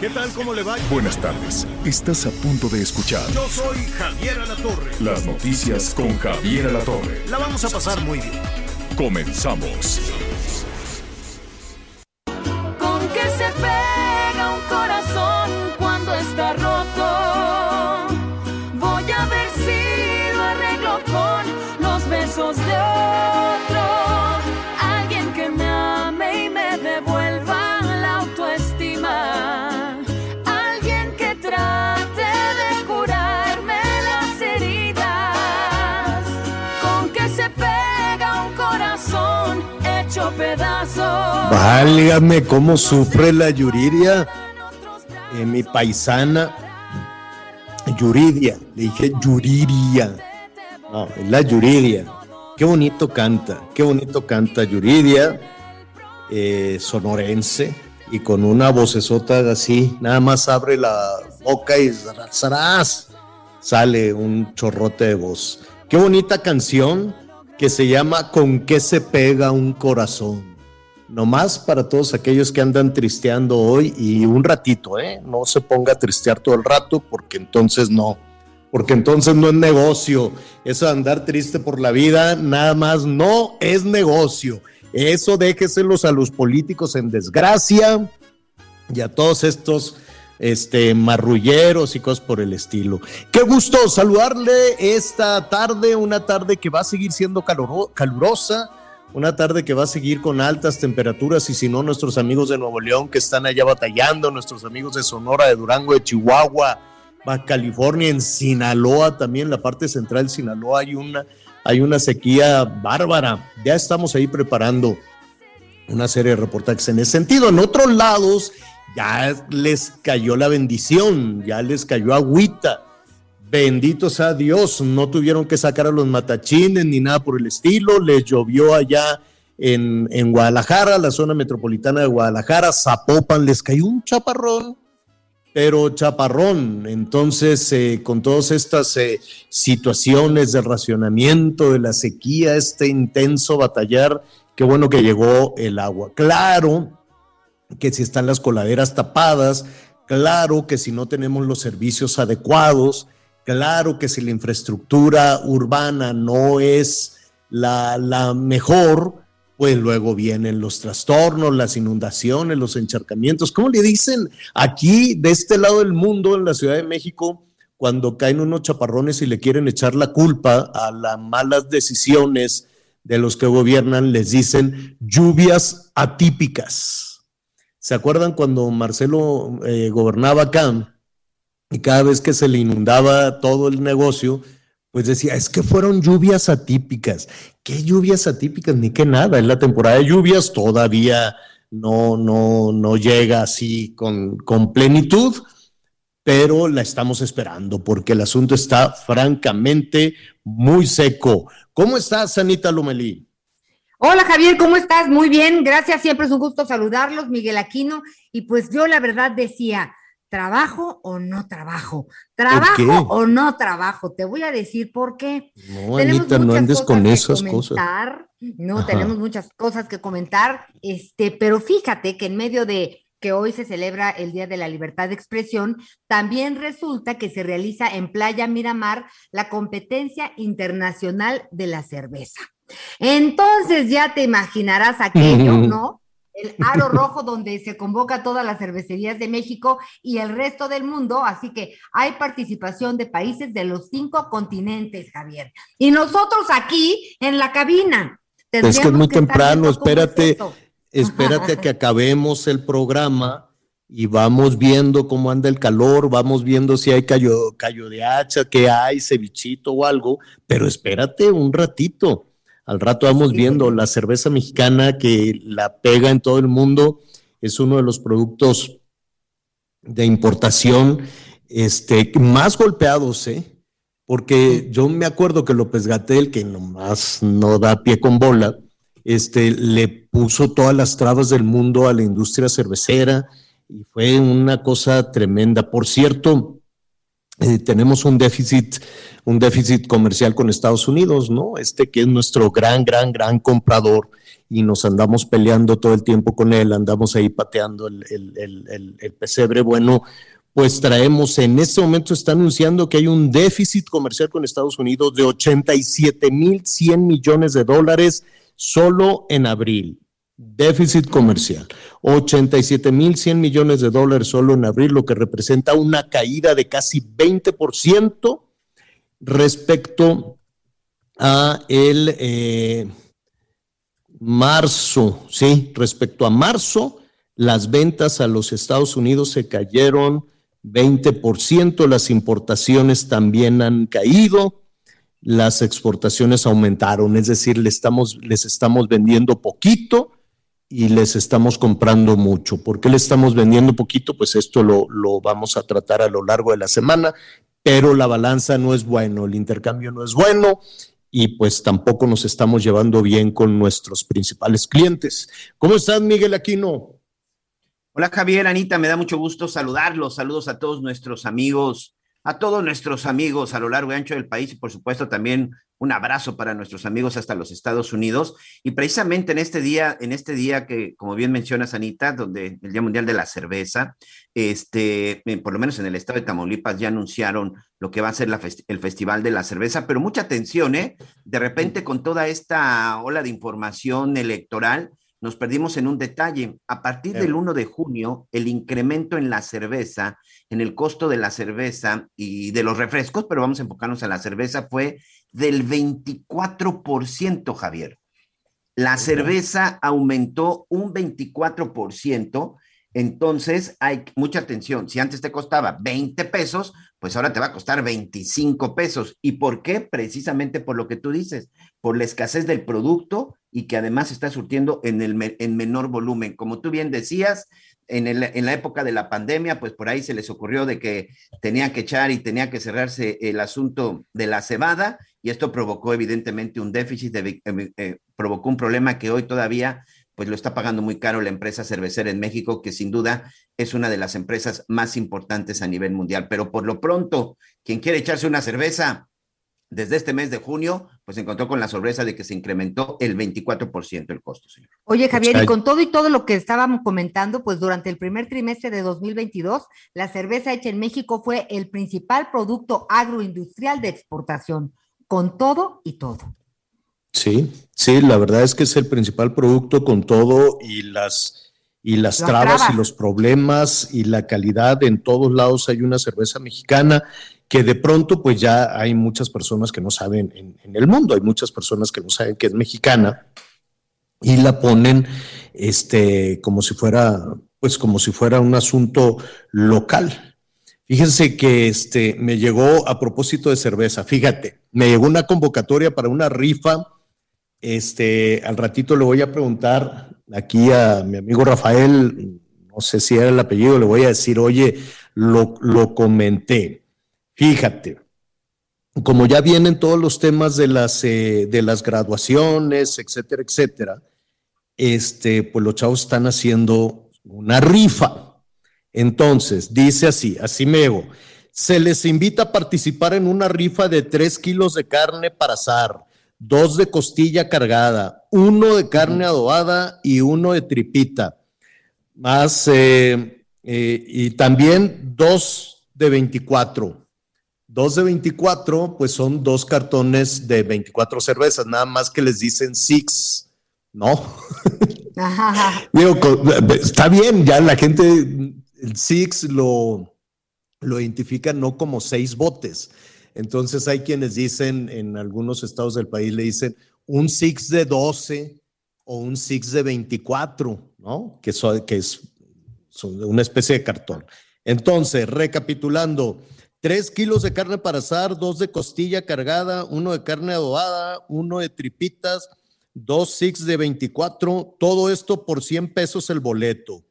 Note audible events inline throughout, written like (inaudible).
¿Qué tal? ¿Cómo le va? Buenas tardes. Estás a punto de escuchar Yo soy Javier Alatorre. las noticias con Javier Alatorre. La vamos a pasar muy bien. Comenzamos. Con que se pega un corazón cuando está roto. Válgame cómo sufre la Yuridia, eh, mi paisana. Yuridia, le dije Yuridia. No, la Yuridia. Qué bonito canta, qué bonito canta Yuridia, eh, sonorense, y con una vocesota así, nada más abre la boca y ¡zras! sale un chorrote de voz. Qué bonita canción que se llama Con qué se pega un corazón. Nomás para todos aquellos que andan tristeando hoy y un ratito, ¿eh? No se ponga a tristear todo el rato porque entonces no. Porque entonces no es negocio. Eso de andar triste por la vida, nada más no es negocio. Eso déjeselos a los políticos en desgracia y a todos estos este, marrulleros y cosas por el estilo. Qué gusto saludarle esta tarde, una tarde que va a seguir siendo caloro- calurosa, una tarde que va a seguir con altas temperaturas y si no, nuestros amigos de Nuevo León que están allá batallando, nuestros amigos de Sonora, de Durango, de Chihuahua, Baja California, en Sinaloa también, la parte central de Sinaloa hay una, hay una sequía bárbara. Ya estamos ahí preparando una serie de reportajes en ese sentido. En otros lados ya les cayó la bendición, ya les cayó agüita. Bendito sea Dios, no tuvieron que sacar a los matachines ni nada por el estilo. Les llovió allá en, en Guadalajara, la zona metropolitana de Guadalajara, Zapopan, les cayó un chaparrón, pero chaparrón. Entonces, eh, con todas estas eh, situaciones del racionamiento, de la sequía, este intenso batallar, qué bueno que llegó el agua. Claro que si están las coladeras tapadas, claro que si no tenemos los servicios adecuados, claro que si la infraestructura urbana no es la, la mejor, pues luego vienen los trastornos, las inundaciones, los encharcamientos. ¿Cómo le dicen aquí, de este lado del mundo, en la Ciudad de México, cuando caen unos chaparrones y le quieren echar la culpa a las malas decisiones de los que gobiernan, les dicen lluvias atípicas. ¿Se acuerdan cuando Marcelo eh, gobernaba acá y cada vez que se le inundaba todo el negocio, pues decía, es que fueron lluvias atípicas. ¿Qué lluvias atípicas? Ni que nada. En la temporada de lluvias todavía no, no, no llega así con, con plenitud, pero la estamos esperando porque el asunto está francamente muy seco. ¿Cómo estás, Anita Lomelí? Hola Javier, ¿cómo estás? Muy bien, gracias, siempre es un gusto saludarlos, Miguel Aquino. Y pues yo la verdad decía, ¿trabajo o no trabajo? ¿Trabajo o no trabajo? Te voy a decir por qué. No, Anita, no andes con esas cosas. No, Ajá. tenemos muchas cosas que comentar, este, pero fíjate que en medio de que hoy se celebra el Día de la Libertad de Expresión, también resulta que se realiza en Playa Miramar la competencia internacional de la cerveza. Entonces ya te imaginarás aquello. (laughs) ¿no? El aro rojo donde se convoca todas las cervecerías de México y el resto del mundo, así que hay participación de países de los cinco continentes, Javier. Y nosotros aquí en la cabina. Es que es muy temprano, espérate, espérate a que acabemos el programa y vamos viendo cómo anda el calor, vamos viendo si hay callo, callo de hacha, que hay, cevichito o algo, pero espérate un ratito. Al rato vamos Sí. viendo la cerveza mexicana que la pega en todo el mundo, es uno de los productos de importación este, más golpeados, ¿eh? Porque yo me acuerdo que López Gatel, que nomás no da pie con bola, este, le puso todas las trabas del mundo a la industria cervecera y fue una cosa tremenda. Por cierto, eh, tenemos un déficit, un déficit comercial con Estados Unidos, ¿no? Este que es nuestro gran, gran, gran comprador y nos andamos peleando todo el tiempo con él, andamos ahí pateando el, el, el, pesebre. Bueno, pues traemos, en este momento está anunciando que hay un déficit comercial con Estados Unidos de 87 mil 100 millones de dólares solo en abril. Déficit comercial, 87 mil 100 millones de dólares solo en abril, lo que representa una caída de casi 20% respecto a el eh, marzo, sí, respecto a marzo, las ventas a los Estados Unidos se cayeron 20%, las importaciones también han caído, las exportaciones aumentaron, es decir, les estamos, les estamos vendiendo poquito y les estamos comprando mucho. ¿Por qué le estamos vendiendo poquito? Pues esto lo, lo vamos a tratar a lo largo de la semana, pero la balanza no es bueno, el intercambio no es bueno y pues tampoco nos estamos llevando bien con nuestros principales clientes. ¿Cómo estás, Miguel Aquino? Hola Javier, Anita, me da mucho gusto saludarlos. Saludos a todos nuestros amigos, a todos nuestros amigos a lo largo y ancho del país y por supuesto también un abrazo para nuestros amigos hasta los Estados Unidos. Y precisamente en este día, en este día que, como bien mencionas, Anita, donde el Día Mundial de la Cerveza, este, por lo menos en el estado de Tamaulipas ya anunciaron lo que va a ser la el Festival de la Cerveza, pero mucha atención, ¿eh? De repente con toda esta ola de información electoral, nos perdimos en un detalle. A partir del 1 de junio, el incremento en la cerveza, en el costo de la cerveza y de los refrescos, pero vamos a enfocarnos en la cerveza, fue del 24%, Javier. La cerveza aumentó un 24%, entonces hay mucha atención. Si antes te costaba 20 pesos, pues ahora te va a costar 25 pesos. ¿Y por qué? Precisamente por lo que tú dices, por la escasez del producto y que además está surtiendo en, el, en menor volumen. Como tú bien decías, en, el, en, la época de la pandemia, pues por ahí se les ocurrió de que tenía que echar y tenía que cerrarse el asunto de la cebada y esto provocó evidentemente un déficit, eh, eh, provocó un problema que hoy todavía pues lo está pagando muy caro la empresa cervecera en México, que sin duda es una de las empresas más importantes a nivel mundial. Pero por lo pronto, quien quiere echarse una cerveza desde este mes de junio, pues encontró con la sorpresa de que se incrementó el 24% el costo, señor. Oye, Javier, y con todo y todo lo que estábamos comentando, pues durante el primer trimestre de 2022, la cerveza hecha en México fue el principal producto agroindustrial de exportación, con todo y todo. Sí, sí, la verdad es que es el principal producto con todo y las y las, las trabas, trabas, y los problemas y la calidad en todos lados hay una cerveza mexicana que de pronto pues ya hay muchas personas que no saben en, el mundo, hay muchas personas que no saben que es mexicana y la ponen este como si fuera pues como si fuera un asunto local. Fíjense que este me llegó a propósito de cerveza, fíjate, me llegó una convocatoria para una rifa este, al ratito le voy a preguntar aquí a mi amigo Rafael, no sé si era el apellido, le voy a decir, oye, lo, lo comenté. Fíjate, como ya vienen todos los temas de las, eh, de las graduaciones, etcétera, etcétera, este, pues los chavos están haciendo una rifa. Entonces, dice así, así me hago. Se les invita a participar en una rifa de tres kilos de carne para asar dos de costilla cargada, uno de carne adobada y uno de tripita, más eh, eh, y también dos de 24. Dos de 24, pues son dos cartones de 24 cervezas, nada más que les dicen six, ¿no? Digo, está bien, ya la gente, el six lo, lo identifica no como seis botes, entonces hay quienes dicen, en algunos estados del país le dicen un six de 12 o un six de 24, ¿no? Que, so, que es una especie de cartón. Entonces, recapitulando, Tres kilos de carne para asar, dos de costilla cargada, uno de carne adobada, uno de tripitas, dos six de 24, todo esto por 100 pesos el boleto.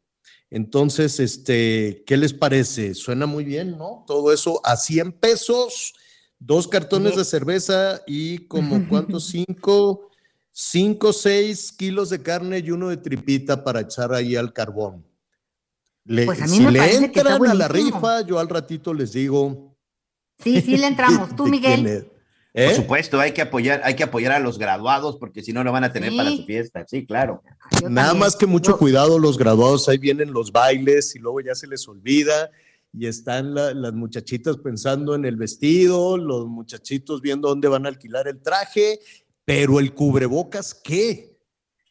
Entonces, este, ¿qué les parece? Suena muy bien, ¿no? Todo eso a 100 pesos, dos cartones de cerveza y como (laughs) cuántos, cinco, cinco, seis kilos de carne y uno de tripita para echar ahí al carbón. Le- Pues a mí si me le parece que está entran a la rifa, yo al ratito les digo. Sí, sí le entramos. (laughs) Tú, Miguel. es. Por ¿Eh? supuesto, hay que apoyar, hay que apoyar a los graduados porque si no lo van a tener Sí. para su fiesta. Sí, claro. Yo Nada también. más que mucho Yo- cuidado los graduados, ahí vienen los bailes y luego ya se les olvida y están la- las muchachitas pensando en el vestido, los muchachitos viendo dónde van a alquilar el traje, pero el cubrebocas, ¿qué?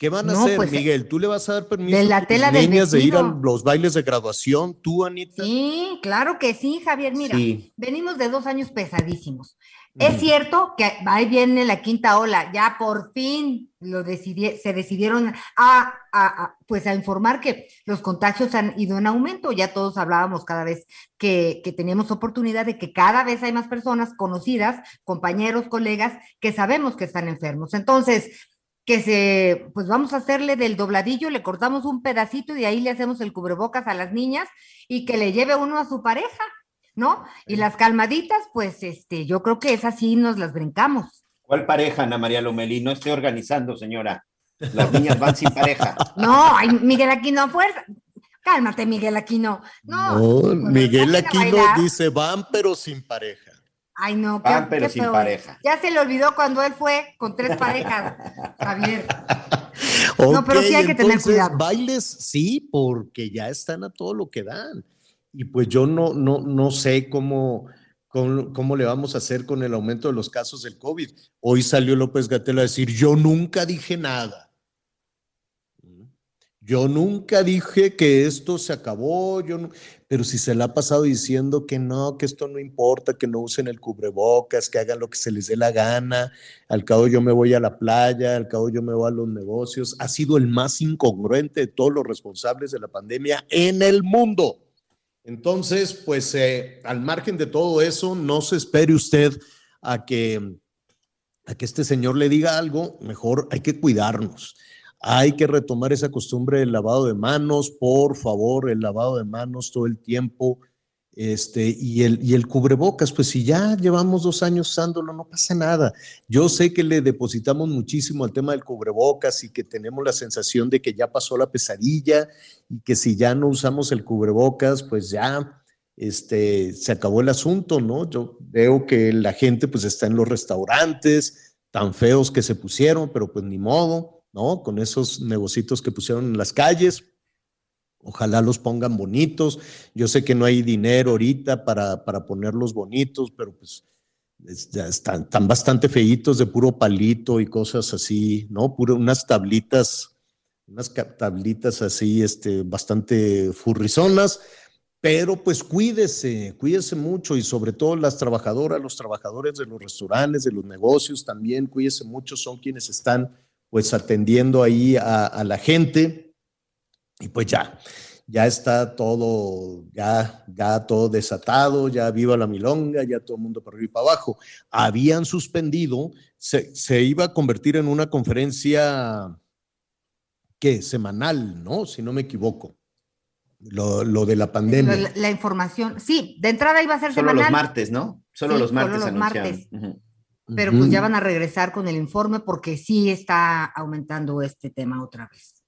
¿Qué van a No, hacer, pues, Miguel? ¿Tú le vas a dar permiso de la a tela niñas de ir a los bailes de graduación? ¿Tú, Anita? Sí, claro que sí, Javier. Mira, Sí. venimos de dos años pesadísimos. Es cierto que ahí viene la quinta ola, ya por fin lo decidi- se decidieron a, a- a, pues a informar que los contagios han ido en aumento, ya todos hablábamos cada vez que, que teníamos oportunidad de que cada vez hay más personas conocidas, compañeros, colegas, que sabemos que están enfermos. Entonces, que se, pues vamos a hacerle del dobladillo, le cortamos un pedacito y de ahí le hacemos el cubrebocas a las niñas y que le lleve uno a su pareja, ¿no? Y las calmaditas, pues este, yo creo que esas sí nos las brincamos. ¿Cuál pareja, Ana María Lomelí? No esté organizando, señora. Las niñas van sin pareja. (laughs) No, ay, Miguel Aquino, fuerza. Cálmate, Miguel Aquino. No, No, cuando Miguel salen a Aquino dice van pero sin pareja. Ay, no, qué, Van, pero qué sin feo. pareja. Ya se le olvidó cuando él fue con tres parejas, (laughs) Javier. No, pero sí hay que tener cuidado. Bailes, sí, porque ya están a todo lo que dan. Y pues yo no, no, no sé cómo, cómo, cómo le vamos a hacer con el aumento de los casos del COVID. Hoy salió López Gatel a decir, yo nunca dije nada. Yo nunca dije que esto se acabó, yo no- pero si se le ha pasado diciendo que no, que esto no importa, que no usen el cubrebocas, que hagan lo que se les dé la gana, al cabo yo me voy a la playa, al cabo yo me voy a los negocios, ha sido el más incongruente de todos los responsables de la pandemia en el mundo. Entonces, pues eh, al margen de todo eso, no se espere usted a que, a que este señor le diga algo, mejor hay que cuidarnos. Hay que retomar esa costumbre del lavado de manos, por favor, el lavado de manos todo el tiempo. Este, y el, y el cubrebocas, pues si ya llevamos dos años usándolo, no pasa nada. Yo sé que le depositamos muchísimo al tema del cubrebocas y que tenemos la sensación de que ya pasó la pesadilla y que si ya no usamos el cubrebocas, pues ya este, se acabó el asunto, ¿no? Yo veo que la gente pues está en los restaurantes, tan feos que se pusieron, pero pues ni modo, ¿no? Con esos negocitos que pusieron en las calles. Ojalá los pongan bonitos. Yo sé que no hay dinero ahorita para, para ponerlos bonitos, pero pues están, bastante feitos de puro palito y cosas así, ¿no? Puro, unas tablitas, unas tablitas así, este, bastante furrizonas, pero pues cuídese, cuídese mucho y sobre todo las trabajadoras, los trabajadores de los restaurantes, de los negocios también, cuídese mucho, son quienes están pues atendiendo ahí a, a la gente y pues ya, ya está todo, ya, ya todo desatado, ya viva la milonga, ya todo el mundo para arriba y para abajo. Habían suspendido, se, se iba a convertir en una conferencia, ¿qué? Semanal, ¿no? Si no me equivoco. Lo, lo de la pandemia. La, la información, sí, de entrada iba a ser Solo semanal. los martes, ¿no? Solo Sí, los solo martes los anunciaron. martes. Pero pues ya van a regresar con el informe porque sí está aumentando este tema otra vez.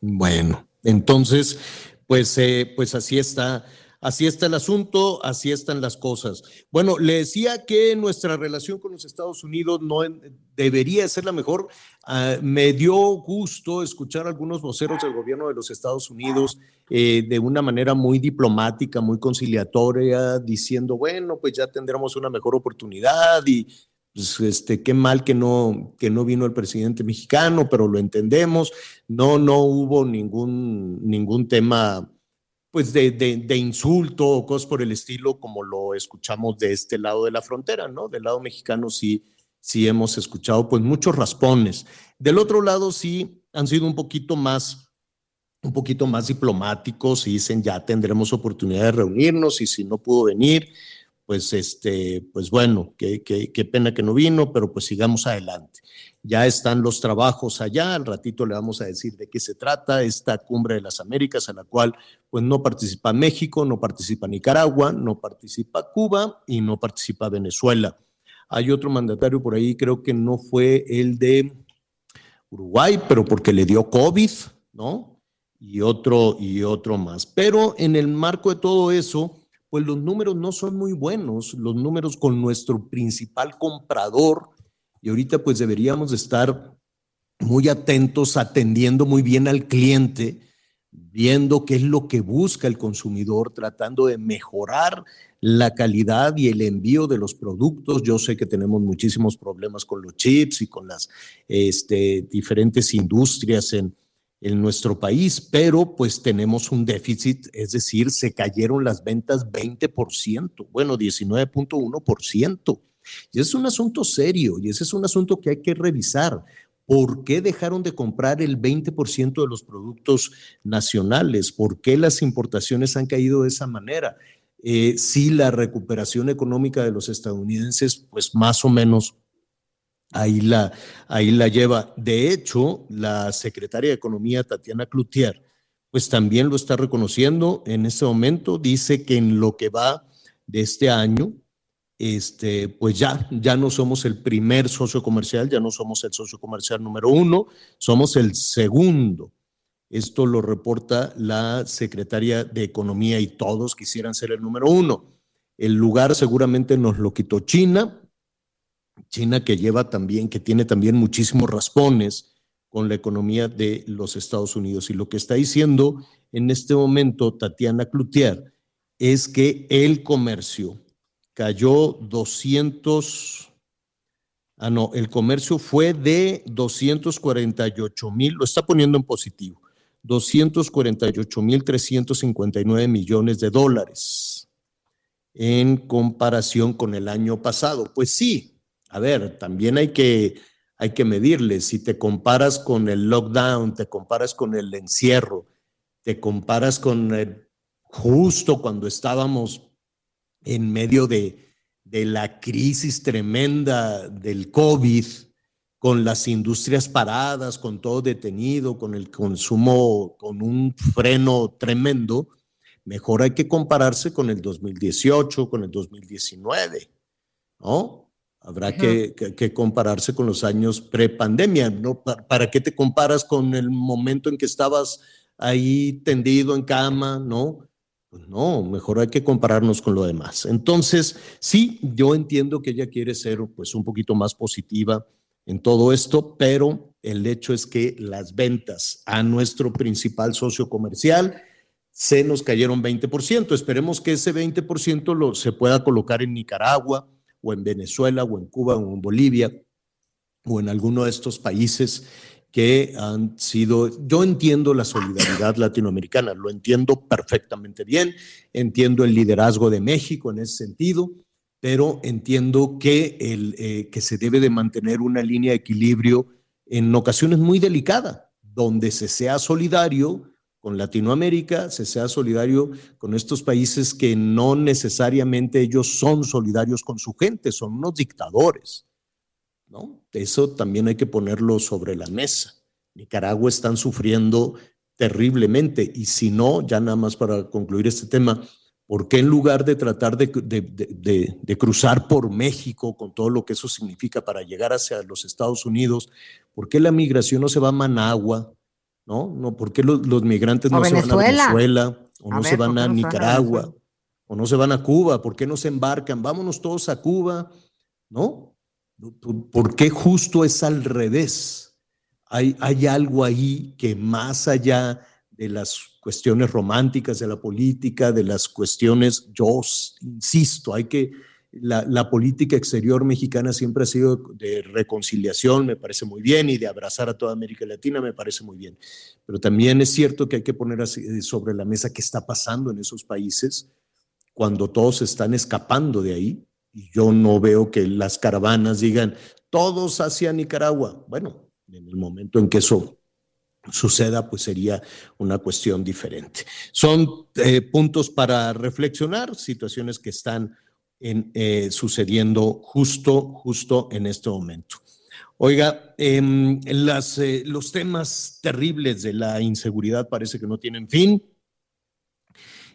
Bueno, entonces, pues, eh, pues así está, así está el asunto, así están las cosas. Bueno, le decía que nuestra relación con los Estados Unidos no debería ser la mejor. Ah, me dio gusto escuchar a algunos voceros del gobierno de los Estados Unidos eh, de una manera muy diplomática, muy conciliatoria, diciendo, bueno, pues ya tendremos una mejor oportunidad y pues, este, qué mal que no, que no vino el presidente mexicano, pero lo entendemos. No, no hubo ningún, ningún tema pues de, de, de insulto o cosas por el estilo como lo escuchamos de este lado de la frontera, ¿no? Del lado mexicano sí, sí hemos escuchado pues muchos raspones. Del otro lado sí han sido un poquito más un poquito más diplomáticos y dicen ya tendremos oportunidad de reunirnos y si no pudo venir, pues este, pues bueno, qué, qué, pena que no vino, pero pues sigamos adelante. Ya están los trabajos allá, al ratito le vamos a decir de qué se trata esta cumbre de las Américas, a la cual pues no participa México, no participa Nicaragua, no participa Cuba y no participa Venezuela. Hay otro mandatario por ahí, creo que no fue el de Uruguay, pero porque le dio COVID, ¿no? Y otro, y otro más. Pero en el marco de todo eso, pues los números no son muy buenos, los números con nuestro principal comprador, y ahorita pues deberíamos estar muy atentos, atendiendo muy bien al cliente, viendo qué es lo que busca el consumidor, tratando de mejorar la calidad y el envío de los productos. Yo sé que tenemos muchísimos problemas con los chips y con las este, diferentes industrias en, en nuestro país, pero pues tenemos un déficit, es decir, se cayeron las ventas 20%, bueno, 19.1%. Y es un asunto serio y ese es un asunto que hay que revisar. ¿Por qué dejaron de comprar el 20% de los productos nacionales? ¿Por qué las importaciones han caído de esa manera? Eh, si la recuperación económica de los estadounidenses, pues más o menos ahí la, ahí la lleva. De hecho, la secretaria de Economía, Tatiana Cloutier, pues también lo está reconociendo en este momento. Dice que en lo que va de este año, este, pues ya, ya no somos el primer socio comercial, ya no somos el socio comercial número uno, somos el segundo. Esto lo reporta la secretaria de Economía y todos quisieran ser el número uno. El lugar seguramente nos lo quitó China, China que lleva también, que tiene también muchísimos raspones con la economía de los Estados Unidos. Y lo que está diciendo en este momento Tatiana Cloutier es que el comercio cayó 200, ah no, el comercio fue de 248 mil, lo está poniendo en positivo, 248 mil 359 millones de dólares en comparación con el año pasado. Pues sí, a ver, también hay que, hay que medirle. Si te comparas con el lockdown, te comparas con el encierro, te comparas con justo cuando estábamos en medio de, de la crisis tremenda del COVID, con las industrias paradas, con todo detenido, con el consumo, con un freno tremendo, mejor hay que compararse con el 2018, con el 2019, ¿no? Habrá que, compararse con los años pre-pandemia, ¿no? ¿Para, qué te comparas con el momento en que estabas ahí tendido en cama, no? Pues no, mejor hay que compararnos con lo demás. Entonces, sí, yo entiendo que ella quiere ser pues un poquito más positiva en todo esto, pero el hecho es que las ventas a nuestro principal socio comercial se nos cayeron 20%. Esperemos que ese 20% lo, se pueda colocar en Nicaragua, o en Venezuela, o en Cuba, o en Bolivia, o en alguno de estos países que han sido, yo entiendo la solidaridad latinoamericana, lo entiendo perfectamente bien, entiendo el liderazgo de México en ese sentido, pero entiendo que, el, eh, que se debe de mantener una línea de equilibrio en ocasiones muy delicada, donde se sea solidario, con Latinoamérica, se sea solidario con estos países que no necesariamente ellos son solidarios con su gente, son unos dictadores. ¿no? Eso también hay que ponerlo sobre la mesa. Nicaragua están sufriendo terriblemente y si no, ya nada más para concluir este tema, ¿por qué en lugar de tratar de, de, cruzar por México con todo lo que eso significa para llegar hacia los Estados Unidos, ¿por qué la migración no se va a Managua, ¿no? no ¿Por qué los, migrantes no se van a Venezuela o no se van a Nicaragua o no se van a Cuba? ¿Por qué no se embarcan? Vámonos todos a Cuba, ¿no? ¿Por qué justo es al revés? Hay, hay algo ahí que más allá de las cuestiones románticas de la política, de las cuestiones, yo insisto, hay que la, política exterior mexicana siempre ha sido de reconciliación, me parece muy bien, y de abrazar a toda América Latina, me parece muy bien. Pero también es cierto que hay que poner eh, sobre la mesa qué está pasando en esos países cuando todos están escapando de ahí. Y yo no veo que las caravanas digan todos hacia Nicaragua. Bueno, en el momento en que eso suceda, pues sería una cuestión diferente. Son eh, puntos para reflexionar, situaciones que están en, eh, sucediendo justo, justo en este momento. Oiga, em, eh, los temas terribles de la inseguridad parece que no tienen fin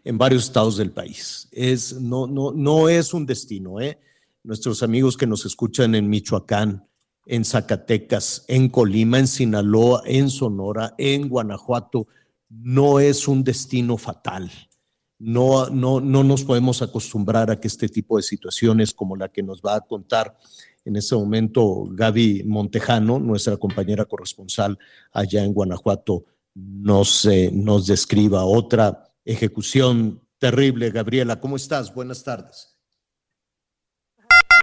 en varios estados del país. Es, no, no, no es un destino. ¿eh? Nuestros amigos que nos escuchan en Michoacán, en Zacatecas, en Colima, en Sinaloa, en Sonora, en Guanajuato, no es un destino fatal. No, no, no nos podemos acostumbrar a que este tipo de situaciones como la que nos va a contar en este momento Gaby Montejano, nuestra compañera corresponsal allá en Guanajuato, nos, eh, nos describa otra ejecución terrible. Gabriela, ¿cómo estás? Buenas tardes.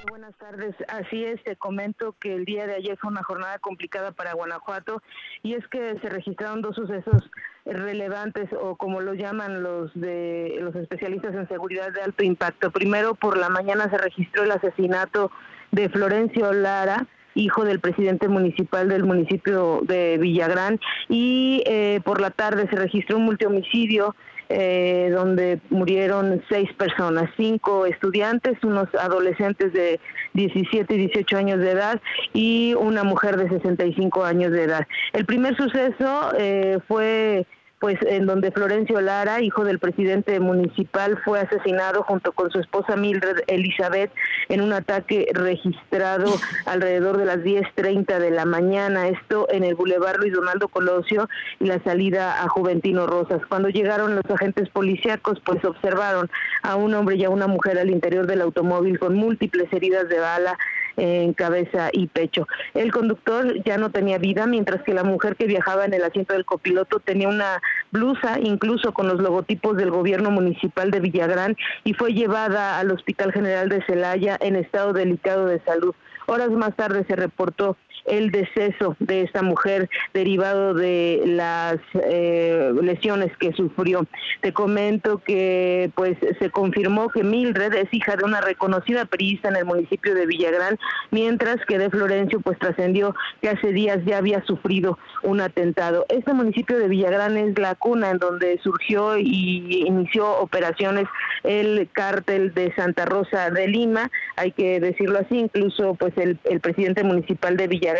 Buenas tardes. Así es, te comento que el día de ayer fue una jornada complicada para Guanajuato y es que se registraron dos sucesos relevantes o como lo llaman los de los especialistas en seguridad de alto impacto. Primero, por la mañana se registró el asesinato de Florencio Lara, hijo del presidente municipal del municipio de Villagrán, y eh, por la tarde se registró un multihomicidio eh, donde murieron seis personas, cinco estudiantes, unos adolescentes de 17 y 18 años de edad y una mujer de 65 años de edad. El primer suceso eh, fue pues en donde Florencio Lara, hijo del presidente municipal, fue asesinado junto con su esposa Mildred Elizabeth en un ataque registrado alrededor de las 10.30 de la mañana, esto en el Boulevard Luis Donaldo Colosio y la salida a Juventino Rosas. Cuando llegaron los agentes policíacos, pues observaron a un hombre y a una mujer al interior del automóvil con múltiples heridas de bala en cabeza y pecho. El conductor ya no tenía vida, mientras que la mujer que viajaba en el asiento del copiloto tenía una blusa, incluso con los logotipos del gobierno municipal de Villagrán, y fue llevada al Hospital General de Celaya en estado delicado de salud. Horas más tarde se reportó el deceso de esta mujer derivado de las eh, lesiones que sufrió. Te comento que pues se confirmó que Mildred es hija de una reconocida periodista en el municipio de Villagrán, mientras que de Florencio pues trascendió que hace días ya había sufrido un atentado. Este municipio de Villagrán es la cuna en donde surgió y inició operaciones el cártel de Santa Rosa de Lima, hay que decirlo así, incluso pues el, presidente municipal de Villagrán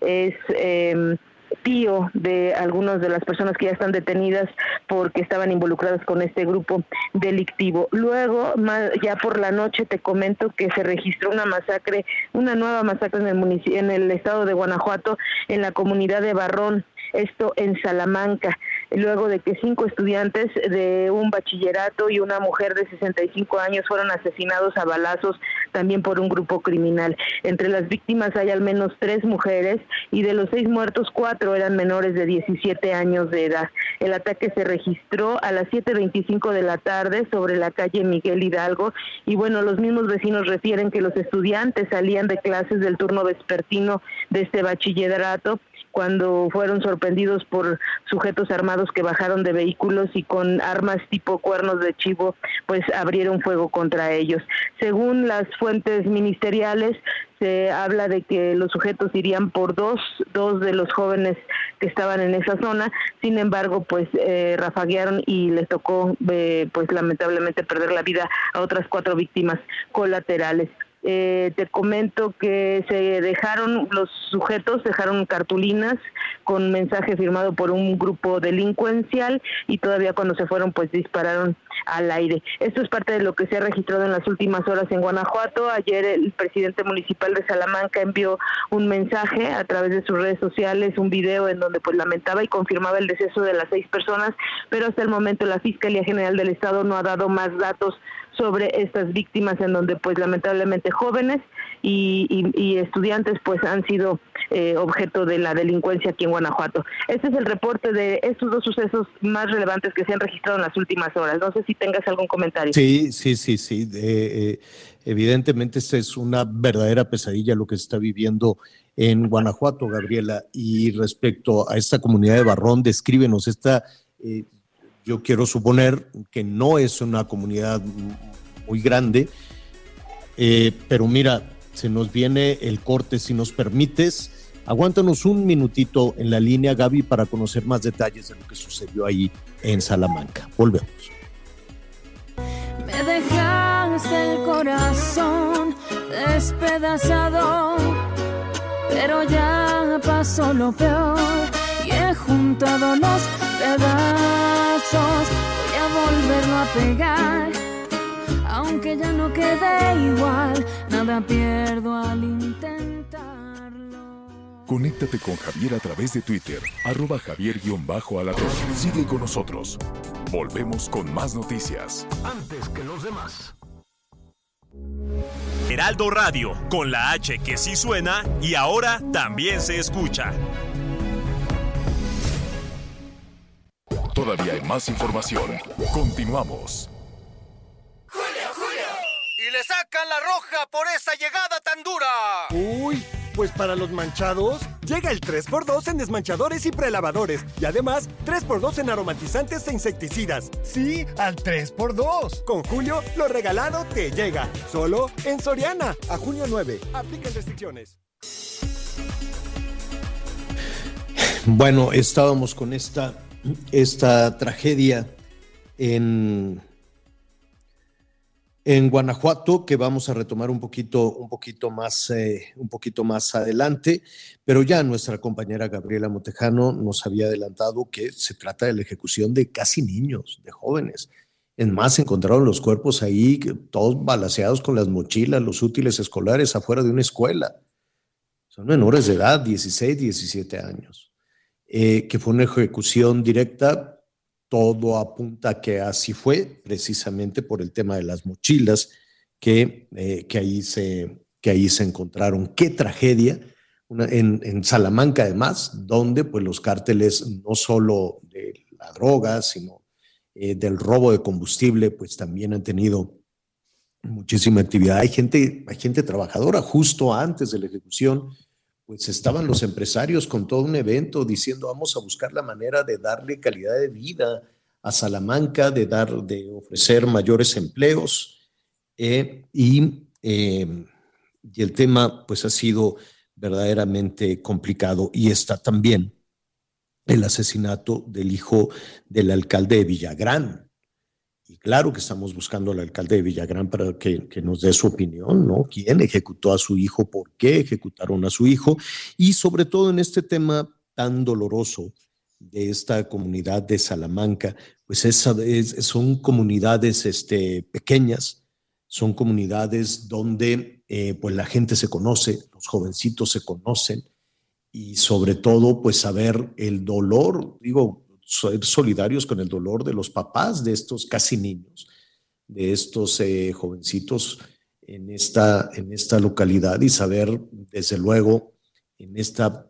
Es eh, tío de algunas de las personas que ya están detenidas porque estaban involucradas con este grupo delictivo. Luego, ya por la noche te comento que se registró una masacre, una nueva masacre en el en el estado de Guanajuato, en la comunidad de Barrón esto en Salamanca, luego de que cinco estudiantes de un bachillerato y una mujer de 65 años fueron asesinados a balazos también por un grupo criminal. Entre las víctimas hay al menos tres mujeres y de los seis muertos, cuatro eran menores de 17 años de edad. El ataque se registró a las 7.25 de la tarde sobre la calle Miguel Hidalgo y bueno, los mismos vecinos refieren que los estudiantes salían de clases del turno vespertino de este bachillerato cuando fueron sorprendidos por sujetos armados que bajaron de vehículos y con armas tipo cuernos de chivo, pues abrieron fuego contra ellos. Según las fuentes ministeriales, se habla de que los sujetos irían por dos, dos de los jóvenes que estaban en esa zona, sin embargo, pues eh, rafaguearon y les tocó, eh, pues lamentablemente, perder la vida a otras cuatro víctimas colaterales. Eh, te comento que se dejaron los sujetos, dejaron cartulinas con mensaje firmado por un grupo delincuencial y todavía cuando se fueron pues dispararon al aire. Esto es parte de lo que se ha registrado en las últimas horas en Guanajuato. Ayer el presidente municipal de Salamanca envió un mensaje a través de sus redes sociales, un video en donde pues lamentaba y confirmaba el deceso de las seis personas, pero hasta el momento la Fiscalía General del Estado no ha dado más datos sobre estas víctimas en donde pues lamentablemente jóvenes y, estudiantes pues han sido eh, objeto de la delincuencia aquí en Guanajuato. Este es el reporte de estos dos sucesos más relevantes que se han registrado en las últimas horas. No sé si tengas algún comentario. Sí, sí, sí, sí. Eh, evidentemente esta es una verdadera pesadilla lo que se está viviendo en Guanajuato, Gabriela. Y respecto a esta comunidad de Barrón, descríbenos esta... Eh, yo quiero suponer que no es una comunidad muy grande, eh, pero mira, se nos viene el corte, si nos permites. Aguántanos un minutito en la línea, Gaby, para conocer más detalles de lo que sucedió ahí en Salamanca. Volvemos. Me dejan está el corazón despedazado, pero ya pasó lo peor y he juntado los pedazos. Voy a volverlo a pegar, aunque ya no quede igual, nada pierdo al intentarlo. Conéctate con Javier a través de Twitter, arroba javier-alatón. Sigue con nosotros. Volvemos con más noticias. Antes que los demás. Heraldo Radio, con la H que sí suena y ahora también se escucha. Todavía hay más información. Continuamos. Y le sacan la roja por esa llegada tan dura. Uy, pues para los manchados, llega el 3x2 en desmanchadores y prelavadores. Y además, 3x2 en aromatizantes e insecticidas. Sí, al 3x2. Con Julio, lo regalado te llega. Solo en Soriana. A junio 9. Aplican restricciones. Bueno, estábamos con esta, esta tragedia en, en Guanajuato, que vamos a retomar un poquito, un poquito más, eh, un poquito más adelante, pero ya nuestra compañera Gabriela Montejano nos había adelantado que se trata de la ejecución de casi niños, de jóvenes. En más, encontraron los cuerpos ahí, todos balaseados con las mochilas, los útiles escolares afuera de una escuela. Son menores de edad, 16, 17 años. Eh, que fue una ejecución directa todo apunta que así fue, precisamente por el tema de las mochilas que, eh, que, ahí, se, que ahí se encontraron. Qué tragedia. En, en Salamanca, además, donde pues, los cárteles no solo de la droga, sino eh, del robo de combustible, pues también han tenido muchísima actividad. Hay gente, hay gente trabajadora. Justo antes de la ejecución, pues estaban los empresarios con todo un evento diciendo vamos a buscar la manera de darle calidad de vida a Salamanca, de dar, de ofrecer mayores empleos eh, y, eh, y el tema pues ha sido verdaderamente complicado y está también el asesinato del hijo del alcalde de Villagrán. Y claro que estamos buscando al alcalde de Villagrán para que, que, nos dé su opinión, ¿no? ¿Quién ejecutó a su hijo? ¿Por qué ejecutaron a su hijo? Y sobre todo en este tema tan doloroso de esta comunidad de Salamanca, pues es, son comunidades este, pequeñas, son comunidades donde eh, pues la gente se conoce, los jovencitos se conocen y sobre todo pues saber el dolor, digo, ser solidarios con el dolor de los papás de estos casi niños, de estos eh, jovencitos en esta, en esta localidad y saber, desde luego, en esta,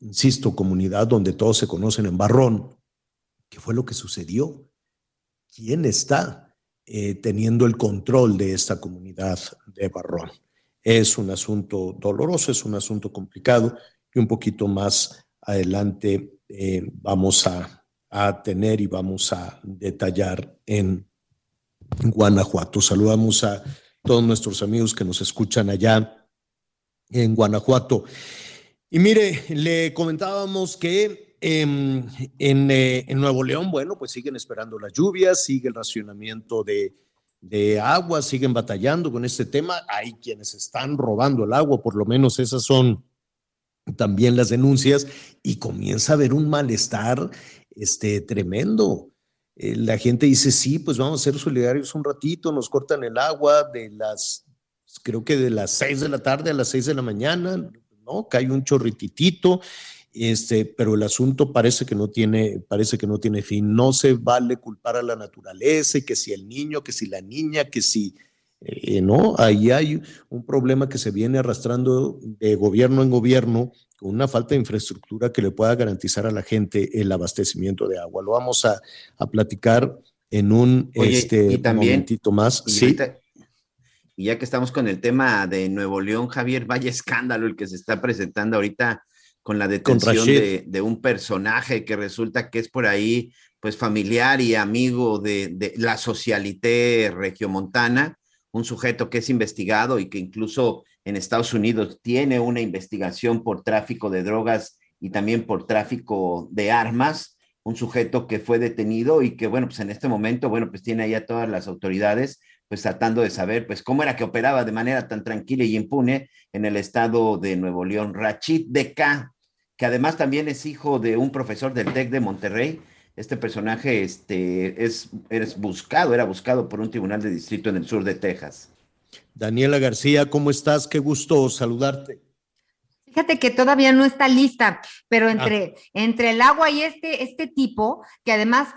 insisto, comunidad donde todos se conocen en Barrón, qué fue lo que sucedió, quién está eh, teniendo el control de esta comunidad de Barrón. Es un asunto doloroso, es un asunto complicado y un poquito más adelante eh, vamos a a tener y vamos a detallar en Guanajuato. Saludamos a todos nuestros amigos que nos escuchan allá en Guanajuato. Y mire, le comentábamos que en, eh, en, Nuevo León, bueno, pues siguen esperando las lluvias, sigue el racionamiento de, de agua, siguen batallando con este tema. Hay quienes están robando el agua, por lo menos esas son también las denuncias, y comienza a haber un malestar este, tremendo. Eh, la gente dice, sí, pues vamos a ser solidarios un ratito, nos cortan el agua de las, creo que de las seis de la tarde a las seis de la mañana, ¿no? Cae un chorrititito, este, pero el asunto parece que no tiene, parece que no tiene fin. No se vale culpar a la naturaleza, y que si el niño, que si la niña, que si, eh, no, ahí hay un problema que se viene arrastrando de gobierno en gobierno con una falta de infraestructura que le pueda garantizar a la gente el abastecimiento de agua. Lo vamos a, a platicar en un Oye, este, también, momentito más. Y, sí. ahorita, y ya que estamos con el tema de Nuevo León, Javier, vaya escándalo el que se está presentando ahorita con la detención de, de, un personaje que resulta que es por ahí, pues familiar y amigo de, de la socialité regiomontana, un sujeto que es investigado y que incluso en Estados Unidos tiene una investigación por tráfico de drogas y también por tráfico de armas. un sujeto que fue detenido y que, bueno, pues en este momento, bueno, pues tiene ahí a todas las autoridades, pues tratando de saber, pues cómo era que operaba de manera tan tranquila y impune en el estado de Nuevo León. Rachid Deca, que además también es hijo de un profesor del TEC de Monterrey. Este personaje este, es, es buscado, era buscado por un tribunal de distrito en el sur de Texas. Daniela García, ¿cómo estás? Qué gusto saludarte. Fíjate que todavía no está lista, pero ah. entre, entre el agua y este, este tipo, que además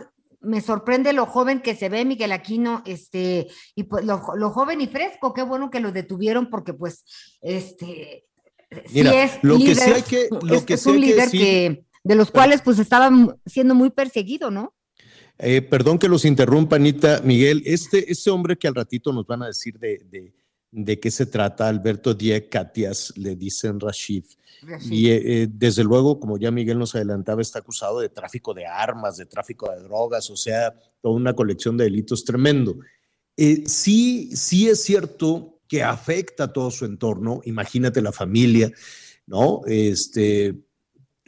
me sorprende lo joven que se ve Miguel Aquino, este, y pues lo, joven y fresco, qué bueno que lo detuvieron porque pues, este, Mira, es lo que sí hay que, lo que es un líder que, de los cuales pues estaba siendo muy perseguido, ¿no? Eh, perdón que los interrumpa, Anita, Miguel, este, este hombre que al ratito nos van a decir de, de de qué se trata. Alberto Diez Katias, le dicen Rashid. Y eh, eh, desde luego, como ya Miguel nos adelantaba, está acusado de tráfico de armas, de tráfico de drogas, o sea, toda una colección de delitos tremendo. Eh, sí, sí es cierto que afecta a todo su entorno. Imagínate la familia, ¿no? Este,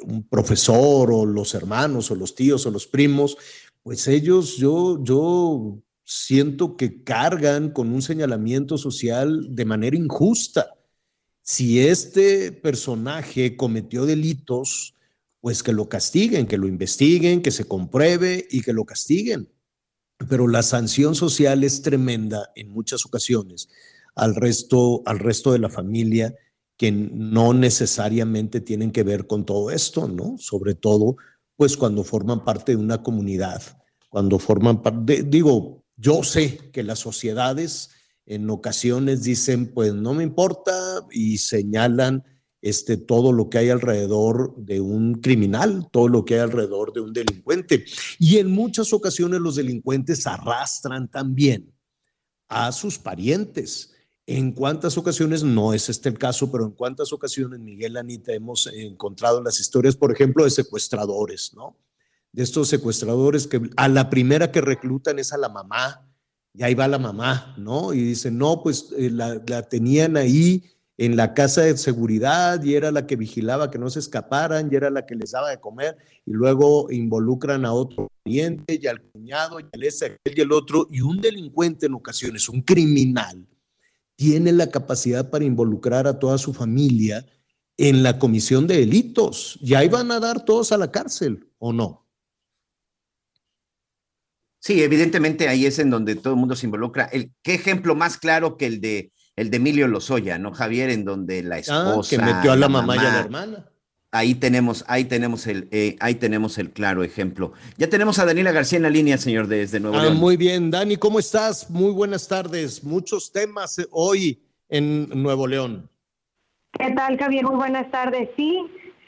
un profesor o los hermanos o los tíos o los primos, pues ellos, yo, yo siento que cargan con un señalamiento social de manera injusta. Si este personaje cometió delitos, pues que lo castiguen, que lo investiguen, que se compruebe y que lo castiguen. Pero la sanción social es tremenda en muchas ocasiones al resto, al resto de la familia que no necesariamente tienen que ver con todo esto, ¿no? Sobre todo, pues cuando forman parte de una comunidad, cuando forman parte, digo, yo sé que las sociedades en ocasiones dicen, pues no me importa y señalan este, todo lo que hay alrededor de un criminal, todo lo que hay alrededor de un delincuente. Y en muchas ocasiones los delincuentes arrastran también a sus parientes. En cuántas ocasiones, no es este el caso, pero en cuántas ocasiones, Miguel Anita, hemos encontrado las historias, por ejemplo, de secuestradores, ¿no? de estos secuestradores que a la primera que reclutan es a la mamá, y ahí va la mamá, ¿no? Y dicen, no, pues eh, la, tenían ahí en la casa de seguridad y era la que vigilaba que no se escaparan y era la que les daba de comer y luego involucran a otro cliente y al cuñado y al ese y el otro y un delincuente en ocasiones, un criminal, tiene la capacidad para involucrar a toda su familia en la comisión de delitos y ahí van a dar todos a la cárcel, ¿o no? Sí, evidentemente ahí es en donde todo el mundo se involucra. El, ¿Qué ejemplo más claro que el de, el de Emilio Lozoya, ¿no, Javier? En donde la esposa. Ah, que metió a la, mamá, y a la hermana. Ahí tenemos, ahí tenemos el, eh, ahí tenemos el claro ejemplo. Ya tenemos a Daniela García en la línea, señor, desde Nuevo ah, León. Muy bien, Dani, ¿cómo estás? Muy buenas tardes. Muchos temas eh, hoy en Nuevo León. ¿Qué tal, Javier? Muy buenas tardes. Sí,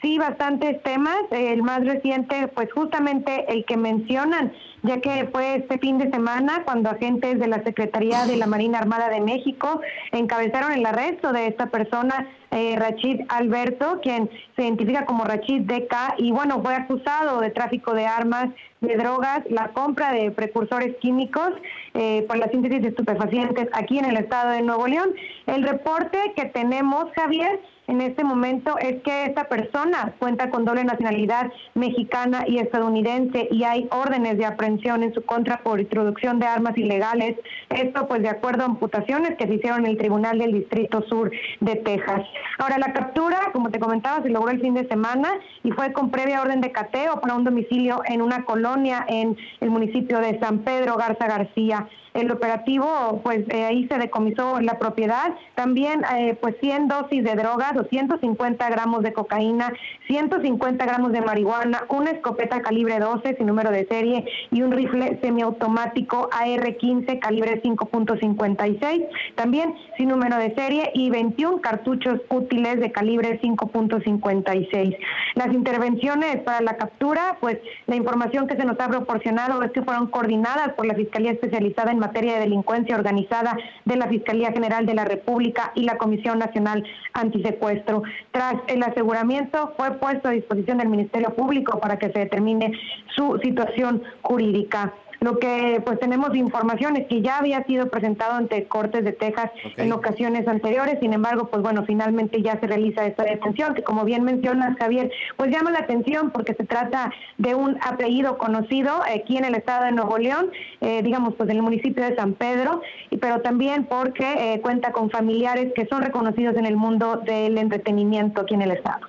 sí, bastantes temas. El más reciente, pues justamente el que mencionan, ya que fue este fin de semana cuando agentes de la Secretaría de la Marina Armada de México encabezaron el arresto de esta persona, eh, Rachid Alberto, quien se identifica como Rachid DK, y bueno, fue acusado de tráfico de armas, de drogas, la compra de precursores químicos eh, por la síntesis de estupefacientes aquí en el estado de Nuevo León. El reporte que tenemos, Javier, en este momento es que esta persona cuenta con doble nacionalidad mexicana y estadounidense y hay órdenes de aprehensión en su contra por introducción de armas ilegales. Esto pues de acuerdo a imputaciones que se hicieron en el Tribunal del Distrito Sur de Texas. Ahora la captura, como te comentaba, se logró el fin de semana y fue con previa orden de cateo para un domicilio en una colonia en el municipio de San Pedro Garza García el operativo, pues eh, ahí se decomisó la propiedad, también eh, pues 100 dosis de drogas, 250 gramos de cocaína, 150 gramos de marihuana, una escopeta calibre 12 sin número de serie y un rifle semiautomático AR-15 calibre 5.56, también sin número de serie y 21 cartuchos útiles de calibre 5.56. Las intervenciones para la captura, pues la información que se nos ha proporcionado es que fueron coordinadas por la Fiscalía Especializada en materia de delincuencia organizada de la Fiscalía General de la República y la Comisión Nacional Antisecuestro. Tras el aseguramiento fue puesto a disposición del Ministerio Público para que se determine su situación jurídica. Lo que pues tenemos información es que ya había sido presentado ante Cortes de Texas en ocasiones anteriores, sin embargo, pues bueno, finalmente ya se realiza esta detención, que como bien mencionas, Javier, pues llama la atención porque se trata de un apellido conocido aquí en el estado de Nuevo León, eh, digamos, pues en el municipio de San Pedro, pero también porque eh, cuenta con familiares que son reconocidos en el mundo del entretenimiento aquí en el estado.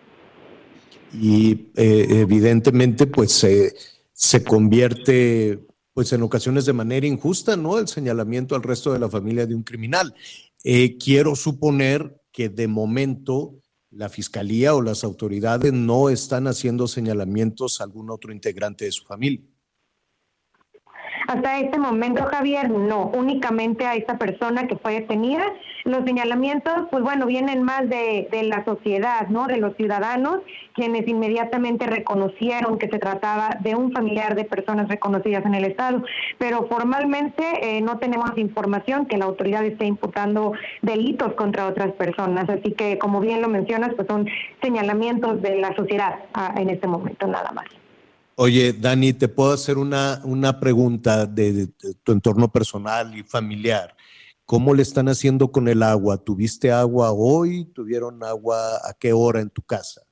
Y eh, evidentemente, pues se convierte pues en ocasiones de manera injusta, ¿no? El señalamiento al resto de la familia de un criminal. Eh, quiero suponer que de momento la fiscalía o las autoridades no están haciendo señalamientos a algún otro integrante de su familia. Hasta este momento, Javier, no, únicamente a esta persona que fue detenida. Los señalamientos, pues bueno, vienen más de, la sociedad, ¿no? De los ciudadanos, quienes inmediatamente reconocieron que se trataba de un familiar de personas reconocidas en el Estado. Pero formalmente eh, no tenemos información que la autoridad esté imputando delitos contra otras personas. Así que, como bien lo mencionas, pues son señalamientos de la sociedad ah, en este momento nada más. Oye, Dani, te puedo hacer una, una pregunta de, tu entorno personal y familiar. ¿Cómo le están haciendo con el agua? ¿Tuviste agua hoy? ¿Tuvieron agua a qué hora en tu casa?